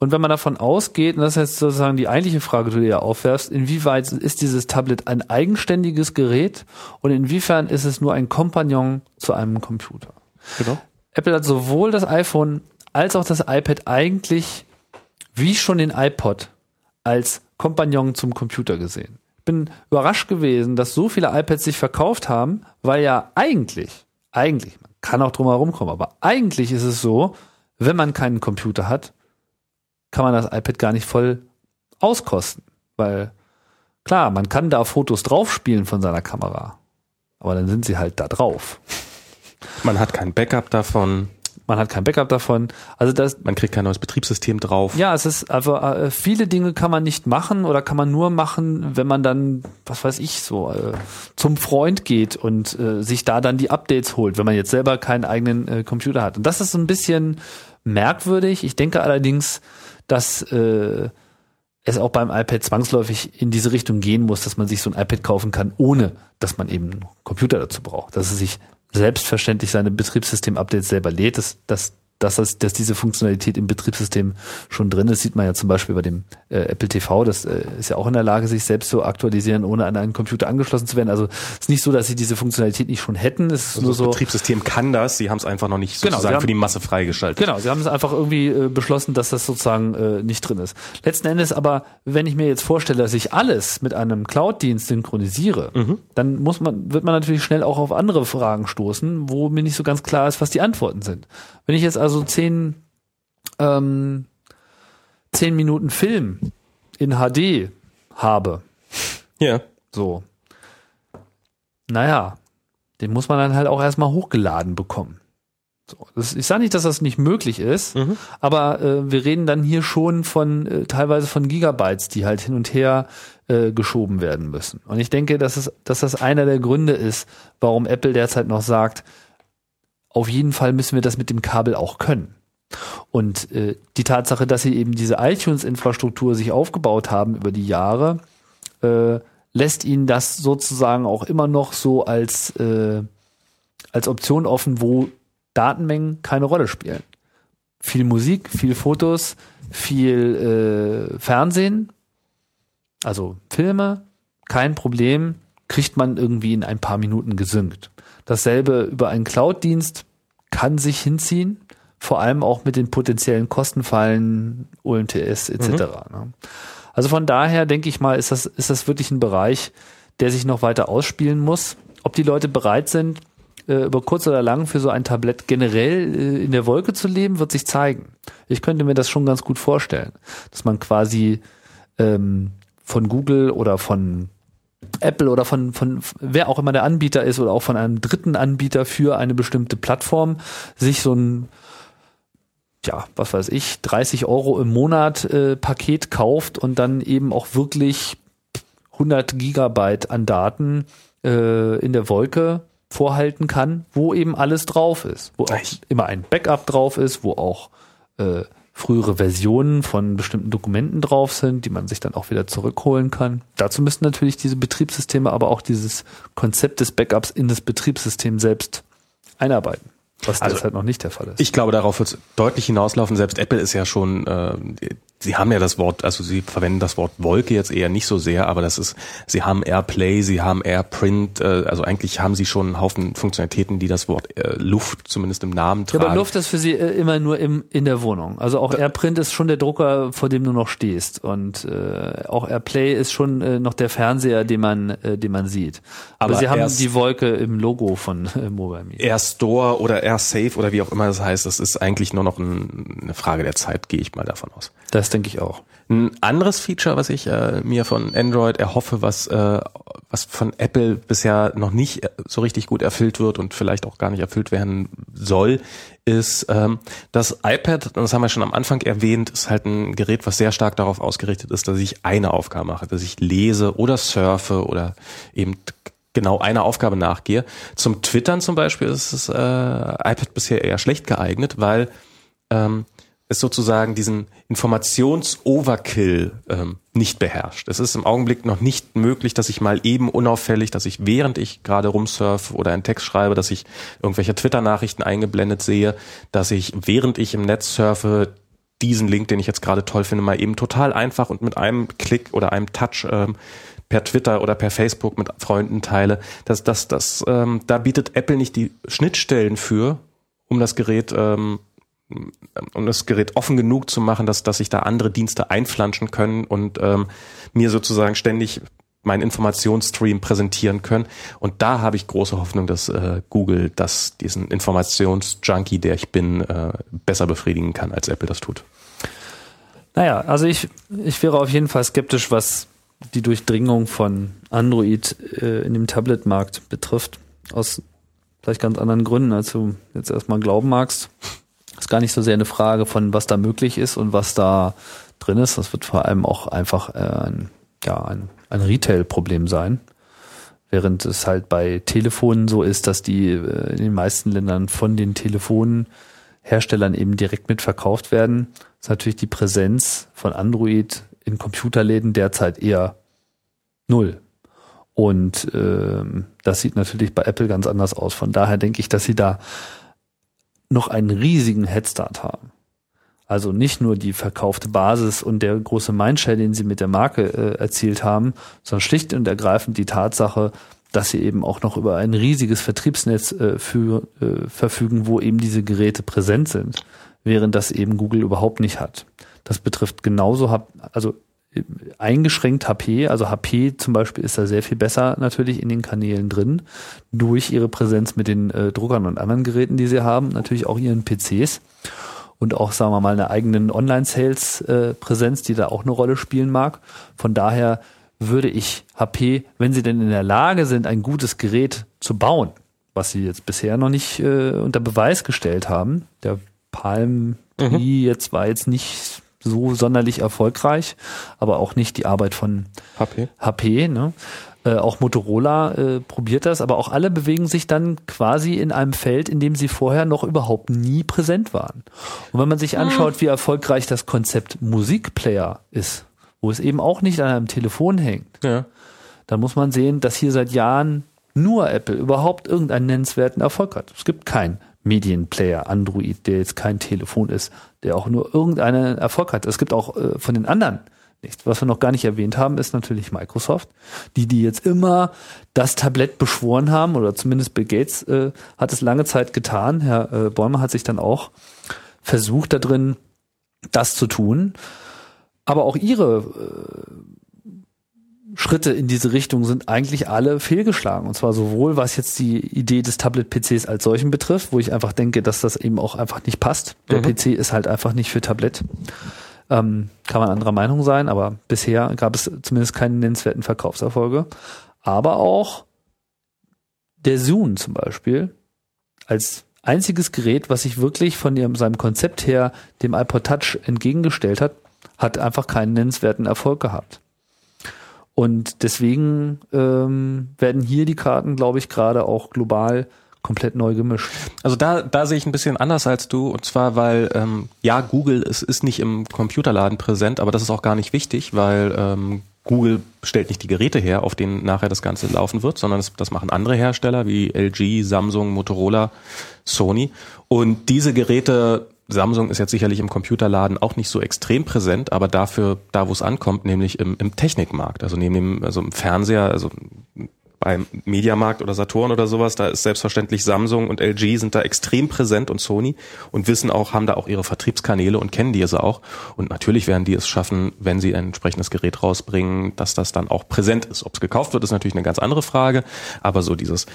S1: Und wenn man davon ausgeht, und das ist jetzt sozusagen die eigentliche Frage, die du dir aufwerfst, inwieweit ist dieses Tablet ein eigenständiges Gerät und inwiefern ist es nur ein Kompagnon zu einem Computer? Genau. Apple hat sowohl das iPhone als auch das iPad eigentlich wie schon den iPod als Kompagnon zum Computer gesehen. Ich bin überrascht gewesen, dass so viele iPads sich verkauft haben, weil ja eigentlich, eigentlich, man kann auch drum herum kommen, aber eigentlich ist es so, wenn man keinen Computer hat, kann man das iPad gar nicht voll auskosten, weil klar, man kann da Fotos draufspielen von seiner Kamera, aber dann sind sie halt da drauf.
S2: Man hat kein Backup davon.
S1: Man hat kein Backup davon. Also das,
S2: man kriegt kein neues Betriebssystem drauf.
S1: Ja, es ist also äh, viele Dinge kann man nicht machen oder kann man nur machen, wenn man dann, was weiß ich, so äh, zum Freund geht und äh, sich da dann die Updates holt, wenn man jetzt selber keinen eigenen äh, Computer hat. Und das ist so ein bisschen merkwürdig. Ich denke allerdings, dass äh, es auch beim iPad zwangsläufig in diese Richtung gehen muss, dass man sich so ein iPad kaufen kann, ohne dass man eben einen Computer dazu braucht. Dass es sich selbstverständlich seine Betriebssystem-Updates selber lädt. Das, das dass, das, dass diese Funktionalität im Betriebssystem schon drin ist, sieht man ja zum Beispiel bei dem äh, Apple TV. Das äh, ist ja auch in der Lage, sich selbst zu aktualisieren, ohne an einen Computer angeschlossen zu werden. Also es ist nicht so, dass sie diese Funktionalität nicht schon hätten. Es ist also nur so,
S2: das Betriebssystem kann das, sie haben es einfach noch nicht genau, sozusagen haben, für die Masse freigeschaltet.
S1: Genau, sie haben es einfach irgendwie äh, beschlossen, dass das sozusagen äh, nicht drin ist. Letzten Endes aber, wenn ich mir jetzt vorstelle, dass ich alles mit einem Cloud-Dienst synchronisiere, mhm. dann muss man, wird man natürlich schnell auch auf andere Fragen stoßen, wo mir nicht so ganz klar ist, was die Antworten sind. Wenn ich jetzt also zehn, ähm, zehn Minuten Film in HD habe,
S2: ja.
S1: so, naja, den muss man dann halt auch erstmal hochgeladen bekommen. So, das, ich sage nicht, dass das nicht möglich ist, mhm. aber äh, wir reden dann hier schon von äh, teilweise von Gigabytes, die halt hin und her äh, geschoben werden müssen. Und ich denke, dass, es, dass das einer der Gründe ist, warum Apple derzeit noch sagt, auf jeden Fall müssen wir das mit dem Kabel auch können. Und äh, die Tatsache, dass sie eben diese iTunes-Infrastruktur sich aufgebaut haben über die Jahre, äh, lässt ihnen das sozusagen auch immer noch so als, äh, als Option offen, wo Datenmengen keine Rolle spielen. Viel Musik, viel Fotos, viel äh, Fernsehen, also Filme, kein Problem, kriegt man irgendwie in ein paar Minuten gesynkt. Dasselbe über einen Cloud-Dienst kann sich hinziehen, vor allem auch mit den potenziellen Kostenfallen, UMTS etc. Mhm. Ne? Also von daher denke ich mal, ist das, ist das wirklich ein Bereich, der sich noch weiter ausspielen muss. Ob die Leute bereit sind, äh, über kurz oder lang für so ein Tablett generell äh, in der Wolke zu leben, wird sich zeigen. Ich könnte mir das schon ganz gut vorstellen, dass man quasi ähm, von Google oder von Apple oder von, von wer auch immer der Anbieter ist oder auch von einem dritten Anbieter für eine bestimmte Plattform sich so ein ja, was weiß ich, 30 Euro im Monat äh, Paket kauft und dann eben auch wirklich 100 Gigabyte an Daten äh, in der Wolke vorhalten kann, wo eben alles drauf ist, wo auch immer ein Backup drauf ist, wo auch äh, frühere Versionen von bestimmten Dokumenten drauf sind, die man sich dann auch wieder zurückholen kann. Dazu müssten natürlich diese Betriebssysteme aber auch dieses Konzept des Backups in das Betriebssystem selbst einarbeiten. Was also, derzeit noch nicht der Fall ist.
S2: Ich glaube, darauf wird es deutlich hinauslaufen. Selbst Apple ist ja schon äh, Sie haben ja das Wort, also Sie verwenden das Wort Wolke jetzt eher nicht so sehr, aber das ist, Sie haben AirPlay, Sie haben AirPrint, äh, also eigentlich haben Sie schon einen Haufen Funktionalitäten, die das Wort äh, Luft zumindest im Namen tragen. Ja,
S1: aber Luft ist für Sie äh, immer nur im, in der Wohnung. Also auch da, AirPrint ist schon der Drucker, vor dem du noch stehst und äh, auch AirPlay ist schon äh, noch der Fernseher, den man, äh, den man sieht. Aber, aber Sie haben die Wolke im Logo von äh, Mobile
S2: Me. Air Store oder Air Safe oder wie auch immer das heißt, das ist eigentlich nur noch ein, eine Frage der Zeit, gehe ich mal davon aus.
S1: Das denke ich auch.
S2: Ein anderes Feature, was ich äh, mir von Android erhoffe, was, äh, was von Apple bisher noch nicht äh, so richtig gut erfüllt wird und vielleicht auch gar nicht erfüllt werden soll, ist ähm, das iPad, das haben wir schon am Anfang erwähnt, ist halt ein Gerät, was sehr stark darauf ausgerichtet ist, dass ich eine Aufgabe mache, dass ich lese oder surfe oder eben genau einer Aufgabe nachgehe. Zum Twittern zum Beispiel ist das äh, iPad bisher eher schlecht geeignet, weil ähm, es sozusagen diesen Informations-Overkill ähm, nicht beherrscht. Es ist im Augenblick noch nicht möglich, dass ich mal eben unauffällig, dass ich während ich gerade rumsurfe oder einen Text schreibe, dass ich irgendwelche Twitter-Nachrichten eingeblendet sehe, dass ich während ich im Netz surfe diesen Link, den ich jetzt gerade toll finde, mal eben total einfach und mit einem Klick oder einem Touch ähm, per Twitter oder per Facebook mit Freunden teile. Das, das, das, ähm, da bietet Apple nicht die Schnittstellen für, um das Gerät ähm, um das Gerät offen genug zu machen, dass, dass sich da andere Dienste einflanschen können und ähm, mir sozusagen ständig meinen Informationsstream präsentieren können. Und da habe ich große Hoffnung, dass äh, Google das, diesen Informationsjunkie, der ich bin, äh, besser befriedigen kann, als Apple das tut.
S1: Naja, also ich, ich wäre auf jeden Fall skeptisch, was die Durchdringung von Android äh, in dem Tablet-Markt betrifft. Aus vielleicht ganz anderen Gründen, als du jetzt erstmal glauben magst ist gar nicht so sehr eine Frage von, was da möglich ist und was da drin ist. Das wird vor allem auch einfach äh, ein, ja, ein, ein Retail-Problem sein. Während es halt bei Telefonen so ist, dass die äh, in den meisten Ländern von den Telefonherstellern eben direkt mitverkauft werden, ist natürlich die Präsenz von Android in Computerläden derzeit eher null. Und ähm, das sieht natürlich bei Apple ganz anders aus. Von daher denke ich, dass sie da noch einen riesigen Headstart haben. Also nicht nur die verkaufte Basis und der große Mindshare, den sie mit der Marke äh, erzielt haben, sondern schlicht und ergreifend die Tatsache, dass sie eben auch noch über ein riesiges Vertriebsnetz äh, für, äh, verfügen, wo eben diese Geräte präsent sind, während das eben Google überhaupt nicht hat. Das betrifft genauso, also eingeschränkt HP, also HP zum Beispiel ist da sehr viel besser natürlich in den Kanälen drin, durch ihre Präsenz mit den äh, Druckern und anderen Geräten, die sie haben, natürlich auch ihren PCs und auch, sagen wir mal, eine eigenen Online-Sales-Präsenz, äh, die da auch eine Rolle spielen mag. Von daher würde ich HP, wenn sie denn in der Lage sind, ein gutes Gerät zu bauen, was sie jetzt bisher noch nicht äh, unter Beweis gestellt haben, der Palm mhm. jetzt war jetzt nicht so sonderlich erfolgreich, aber auch nicht die Arbeit von HP. HP ne? Äh, auch Motorola äh, probiert das, aber auch alle bewegen sich dann quasi in einem Feld, in dem sie vorher noch überhaupt nie präsent waren. Und wenn man sich anschaut, wie erfolgreich das Konzept Musikplayer ist, wo es eben auch nicht an einem Telefon hängt, ja. dann muss man sehen, dass hier seit Jahren nur Apple überhaupt irgendeinen nennenswerten Erfolg hat. Es gibt keinen Medienplayer Android, der jetzt kein Telefon ist, der auch nur irgendeinen Erfolg hat. Es gibt auch äh, von den anderen nichts. Was wir noch gar nicht erwähnt haben, ist natürlich Microsoft, die die jetzt immer das Tablett beschworen haben oder zumindest Bill Gates äh, hat es lange Zeit getan. Herr äh, Bäumer hat sich dann auch versucht da drin, das zu tun. Aber auch ihre äh, Schritte in diese Richtung sind eigentlich alle fehlgeschlagen. Und zwar sowohl was jetzt die Idee des Tablet-PCs als solchen betrifft, wo ich einfach denke, dass das eben auch einfach nicht passt. Der mhm. PC ist halt einfach nicht für Tablet. Ähm, kann man anderer Meinung sein, aber bisher gab es zumindest keine nennenswerten Verkaufserfolge. Aber auch der Zoom zum Beispiel als einziges Gerät, was sich wirklich von dem, seinem Konzept her dem iPod Touch entgegengestellt hat, hat einfach keinen nennenswerten Erfolg gehabt. Und deswegen ähm, werden hier die Karten, glaube ich, gerade auch global komplett neu gemischt.
S2: Also da, da sehe ich ein bisschen anders als du. Und zwar, weil ähm, ja, Google ist, ist nicht im Computerladen präsent, aber das ist auch gar nicht wichtig, weil ähm, Google stellt nicht die Geräte her, auf denen nachher das Ganze laufen wird, sondern das, das machen andere Hersteller wie LG, Samsung, Motorola, Sony. Und diese Geräte Samsung ist jetzt sicherlich im Computerladen auch nicht so extrem präsent, aber dafür, da wo es ankommt, nämlich im, im Technikmarkt, also neben dem, also im Fernseher, also beim Mediamarkt oder Saturn oder sowas, da ist selbstverständlich Samsung und LG sind da extrem präsent und Sony und wissen auch, haben da auch ihre Vertriebskanäle und kennen diese auch. Und natürlich werden die es schaffen, wenn sie ein entsprechendes Gerät rausbringen, dass das dann auch präsent ist. Ob es gekauft wird, ist natürlich eine ganz andere Frage. Aber so dieses,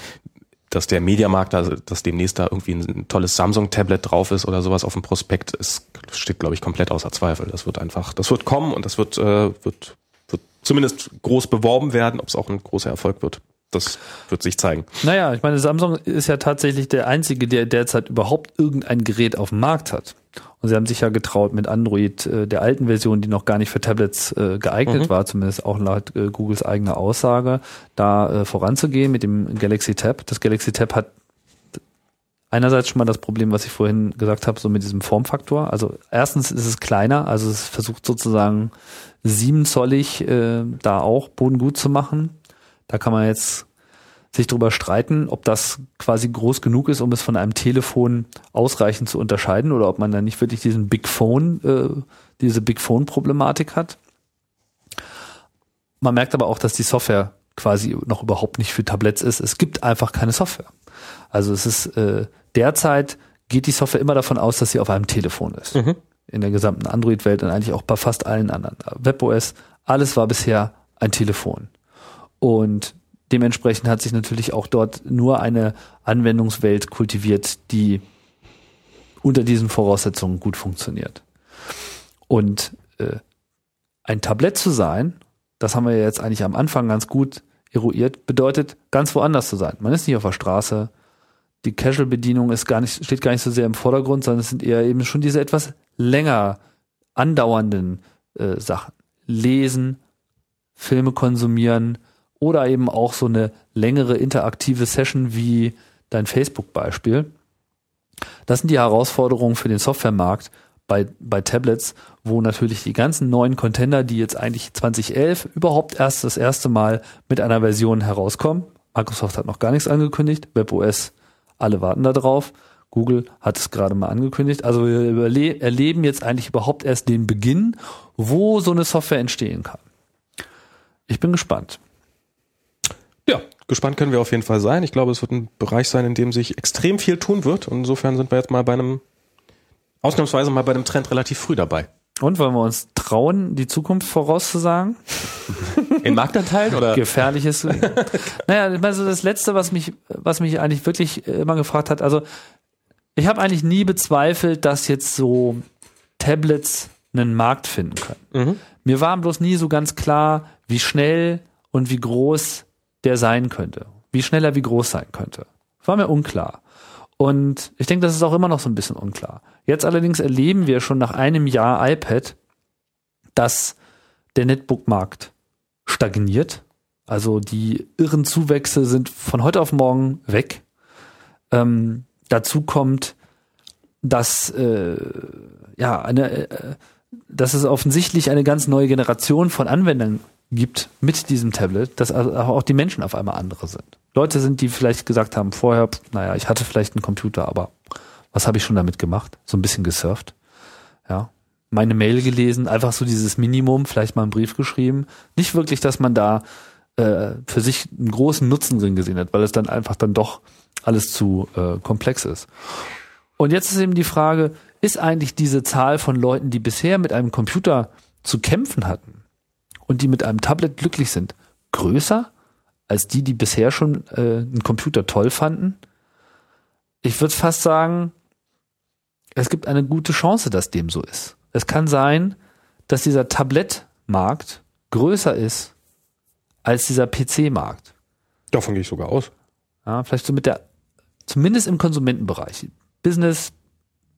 S2: dass der Mediamarkt da, dass demnächst da irgendwie ein tolles Samsung-Tablet drauf ist oder sowas auf dem Prospekt, ist, steht, glaube ich, komplett außer Zweifel. Das wird einfach, das wird kommen und das wird, äh, wird, wird zumindest groß beworben werden. Ob es auch ein großer Erfolg wird, das wird sich zeigen.
S1: Naja, ich meine, Samsung ist ja tatsächlich der einzige, der derzeit überhaupt irgendein Gerät auf dem Markt hat. Und sie haben sich ja getraut mit Android äh, der alten Version, die noch gar nicht für Tablets äh, geeignet mhm. war, zumindest auch laut äh, Googles eigener Aussage, da äh, voranzugehen mit dem Galaxy Tab. Das Galaxy Tab hat einerseits schon mal das Problem, was ich vorhin gesagt habe, so mit diesem Formfaktor. Also erstens ist es kleiner, also es versucht sozusagen siebenzollig äh, da auch Boden gut zu machen. Da kann man jetzt sich darüber streiten, ob das quasi groß genug ist, um es von einem Telefon ausreichend zu unterscheiden oder ob man dann nicht wirklich diesen Big Phone, äh, diese Big Phone Problematik hat. Man merkt aber auch, dass die Software quasi noch überhaupt nicht für Tablets ist. Es gibt einfach keine Software. Also es ist äh, derzeit geht die Software immer davon aus, dass sie auf einem Telefon ist. Mhm. In der gesamten Android-Welt und eigentlich auch bei fast allen anderen. WebOS, alles war bisher ein Telefon. Und dementsprechend hat sich natürlich auch dort nur eine Anwendungswelt kultiviert, die unter diesen Voraussetzungen gut funktioniert. Und äh, ein Tablett zu sein, das haben wir jetzt eigentlich am Anfang ganz gut eruiert, bedeutet ganz woanders zu sein. Man ist nicht auf der Straße, die Casual-Bedienung ist gar nicht, steht gar nicht so sehr im Vordergrund, sondern es sind eher eben schon diese etwas länger andauernden äh, Sachen. Lesen, Filme konsumieren, oder eben auch so eine längere interaktive Session wie dein Facebook-Beispiel. Das sind die Herausforderungen für den Softwaremarkt bei, bei Tablets, wo natürlich die ganzen neuen Container, die jetzt eigentlich 2011 überhaupt erst das erste Mal mit einer Version herauskommen. Microsoft hat noch gar nichts angekündigt, WebOS, alle warten da drauf. Google hat es gerade mal angekündigt. Also wir erleben jetzt eigentlich überhaupt erst den Beginn, wo so eine Software entstehen kann. Ich bin gespannt.
S2: Gespannt können wir auf jeden Fall sein. Ich glaube, es wird ein Bereich sein, in dem sich extrem viel tun wird. Und insofern sind wir jetzt mal bei einem, ausnahmsweise mal bei einem Trend relativ früh dabei.
S1: Und wollen wir uns trauen, die Zukunft vorauszusagen?
S2: In Marktanteilen oder?
S1: Gefährliches. naja, also das Letzte, was mich, was mich eigentlich wirklich immer gefragt hat, also ich habe eigentlich nie bezweifelt, dass jetzt so Tablets einen Markt finden können. Mhm. Mir war bloß nie so ganz klar, wie schnell und wie groß der sein könnte. Wie schnell er wie groß sein könnte. War mir unklar. Und ich denke, das ist auch immer noch so ein bisschen unklar. Jetzt allerdings erleben wir schon nach einem Jahr iPad, dass der Netbook-Markt stagniert. Also die irren Zuwächse sind von heute auf morgen weg. Ähm, dazu kommt, dass äh, ja eine, äh, dass es offensichtlich eine ganz neue Generation von Anwendern gibt mit diesem Tablet, dass also auch die Menschen auf einmal andere sind. Leute sind, die vielleicht gesagt haben, vorher, naja, ich hatte vielleicht einen Computer, aber was habe ich schon damit gemacht? So ein bisschen gesurft. Ja. Meine Mail gelesen, einfach so dieses Minimum, vielleicht mal einen Brief geschrieben. Nicht wirklich, dass man da äh, für sich einen großen Nutzen drin gesehen hat, weil es dann einfach dann doch alles zu äh, komplex ist. Und jetzt ist eben die Frage, ist eigentlich diese Zahl von Leuten, die bisher mit einem Computer zu kämpfen hatten, und die mit einem Tablet glücklich sind, größer als die, die bisher schon äh, einen Computer toll fanden? Ich würde fast sagen, es gibt eine gute Chance, dass dem so ist. Es kann sein, dass dieser Tablettmarkt größer ist als dieser PC-Markt.
S2: Davon gehe ich sogar aus.
S1: Ja, vielleicht so mit der, zumindest im Konsumentenbereich. Business,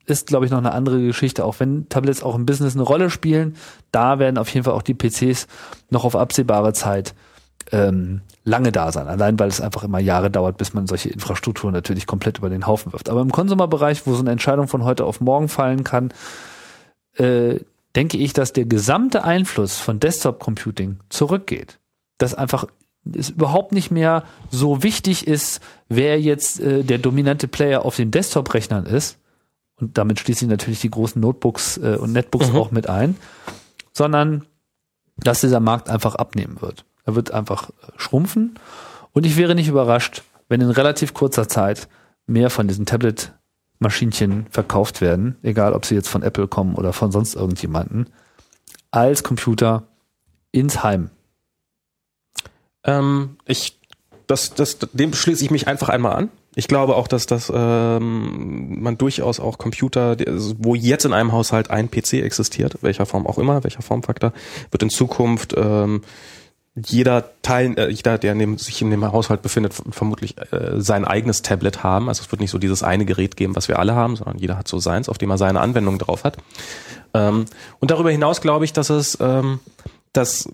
S1: ist, glaube ich, noch eine andere Geschichte. Auch wenn Tablets auch im Business eine Rolle spielen, da werden auf jeden Fall auch die PCs noch auf absehbare Zeit ähm, lange da sein. Allein weil es einfach immer Jahre dauert, bis man solche Infrastrukturen natürlich komplett über den Haufen wirft. Aber im Konsumerbereich, wo so eine Entscheidung von heute auf morgen fallen kann, äh, denke ich, dass der gesamte Einfluss von Desktop Computing zurückgeht. Dass einfach es überhaupt nicht mehr so wichtig ist, wer jetzt äh, der dominante Player auf den Desktop-Rechnern ist. Und damit schließe ich natürlich die großen Notebooks äh, und Netbooks mhm. auch mit ein, sondern dass dieser Markt einfach abnehmen wird. Er wird einfach äh, schrumpfen. Und ich wäre nicht überrascht, wenn in relativ kurzer Zeit mehr von diesen Tablet-Maschinchen verkauft werden, egal ob sie jetzt von Apple kommen oder von sonst irgendjemanden, als Computer ins Heim.
S2: Ähm, ich, das, das, dem schließe ich mich einfach einmal an. Ich glaube auch, dass das ähm, man durchaus auch Computer, wo jetzt in einem Haushalt ein PC existiert, welcher Form auch immer, welcher Formfaktor, wird in Zukunft ähm, jeder Teil, äh, jeder, der dem, sich in dem Haushalt befindet, vermutlich äh, sein eigenes Tablet haben. Also es wird nicht so dieses eine Gerät geben, was wir alle haben, sondern jeder hat so seins, auf dem er seine Anwendung drauf hat. Ähm, und darüber hinaus glaube ich, dass es ähm, dass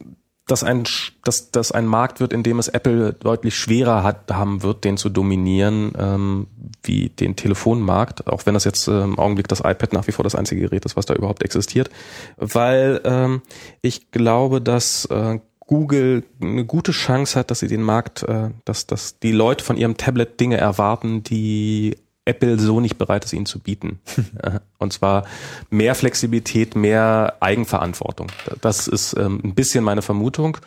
S2: dass ein, dass, dass ein Markt wird, in dem es Apple deutlich schwerer hat, haben wird, den zu dominieren, ähm, wie den Telefonmarkt, auch wenn das jetzt äh, im Augenblick das iPad nach wie vor das einzige Gerät ist, was da überhaupt existiert. Weil ähm, ich glaube, dass äh, Google eine gute Chance hat, dass sie den Markt, äh, dass, dass die Leute von ihrem Tablet Dinge erwarten, die Apple so nicht bereit ist, ihnen zu bieten. Und zwar mehr Flexibilität, mehr Eigenverantwortung. Das ist ähm, ein bisschen meine Vermutung.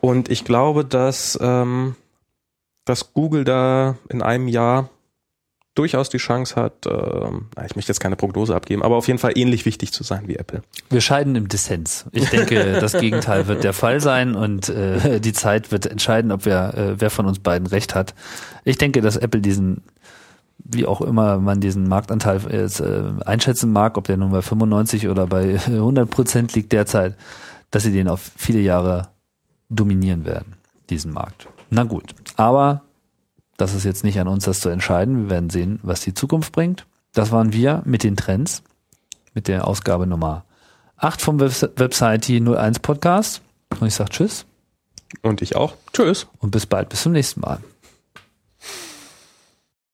S2: Und ich glaube, dass, ähm, dass Google da in einem Jahr durchaus die Chance hat, ähm, ich möchte jetzt keine Prognose abgeben, aber auf jeden Fall ähnlich wichtig zu sein wie Apple.
S1: Wir scheiden im Dissens. Ich denke, das Gegenteil wird der Fall sein und äh, die Zeit wird entscheiden, ob wer, äh, wer von uns beiden recht hat. Ich denke, dass Apple diesen wie auch immer man diesen Marktanteil jetzt, äh, einschätzen mag, ob der nun bei 95 oder bei 100 Prozent liegt derzeit, dass sie den auf viele Jahre dominieren werden, diesen Markt. Na gut, aber das ist jetzt nicht an uns, das zu entscheiden. Wir werden sehen, was die Zukunft bringt. Das waren wir mit den Trends, mit der Ausgabe Nummer 8 vom Website 01 Podcast. Und ich sage Tschüss.
S2: Und ich auch. Tschüss.
S1: Und bis bald, bis zum nächsten Mal.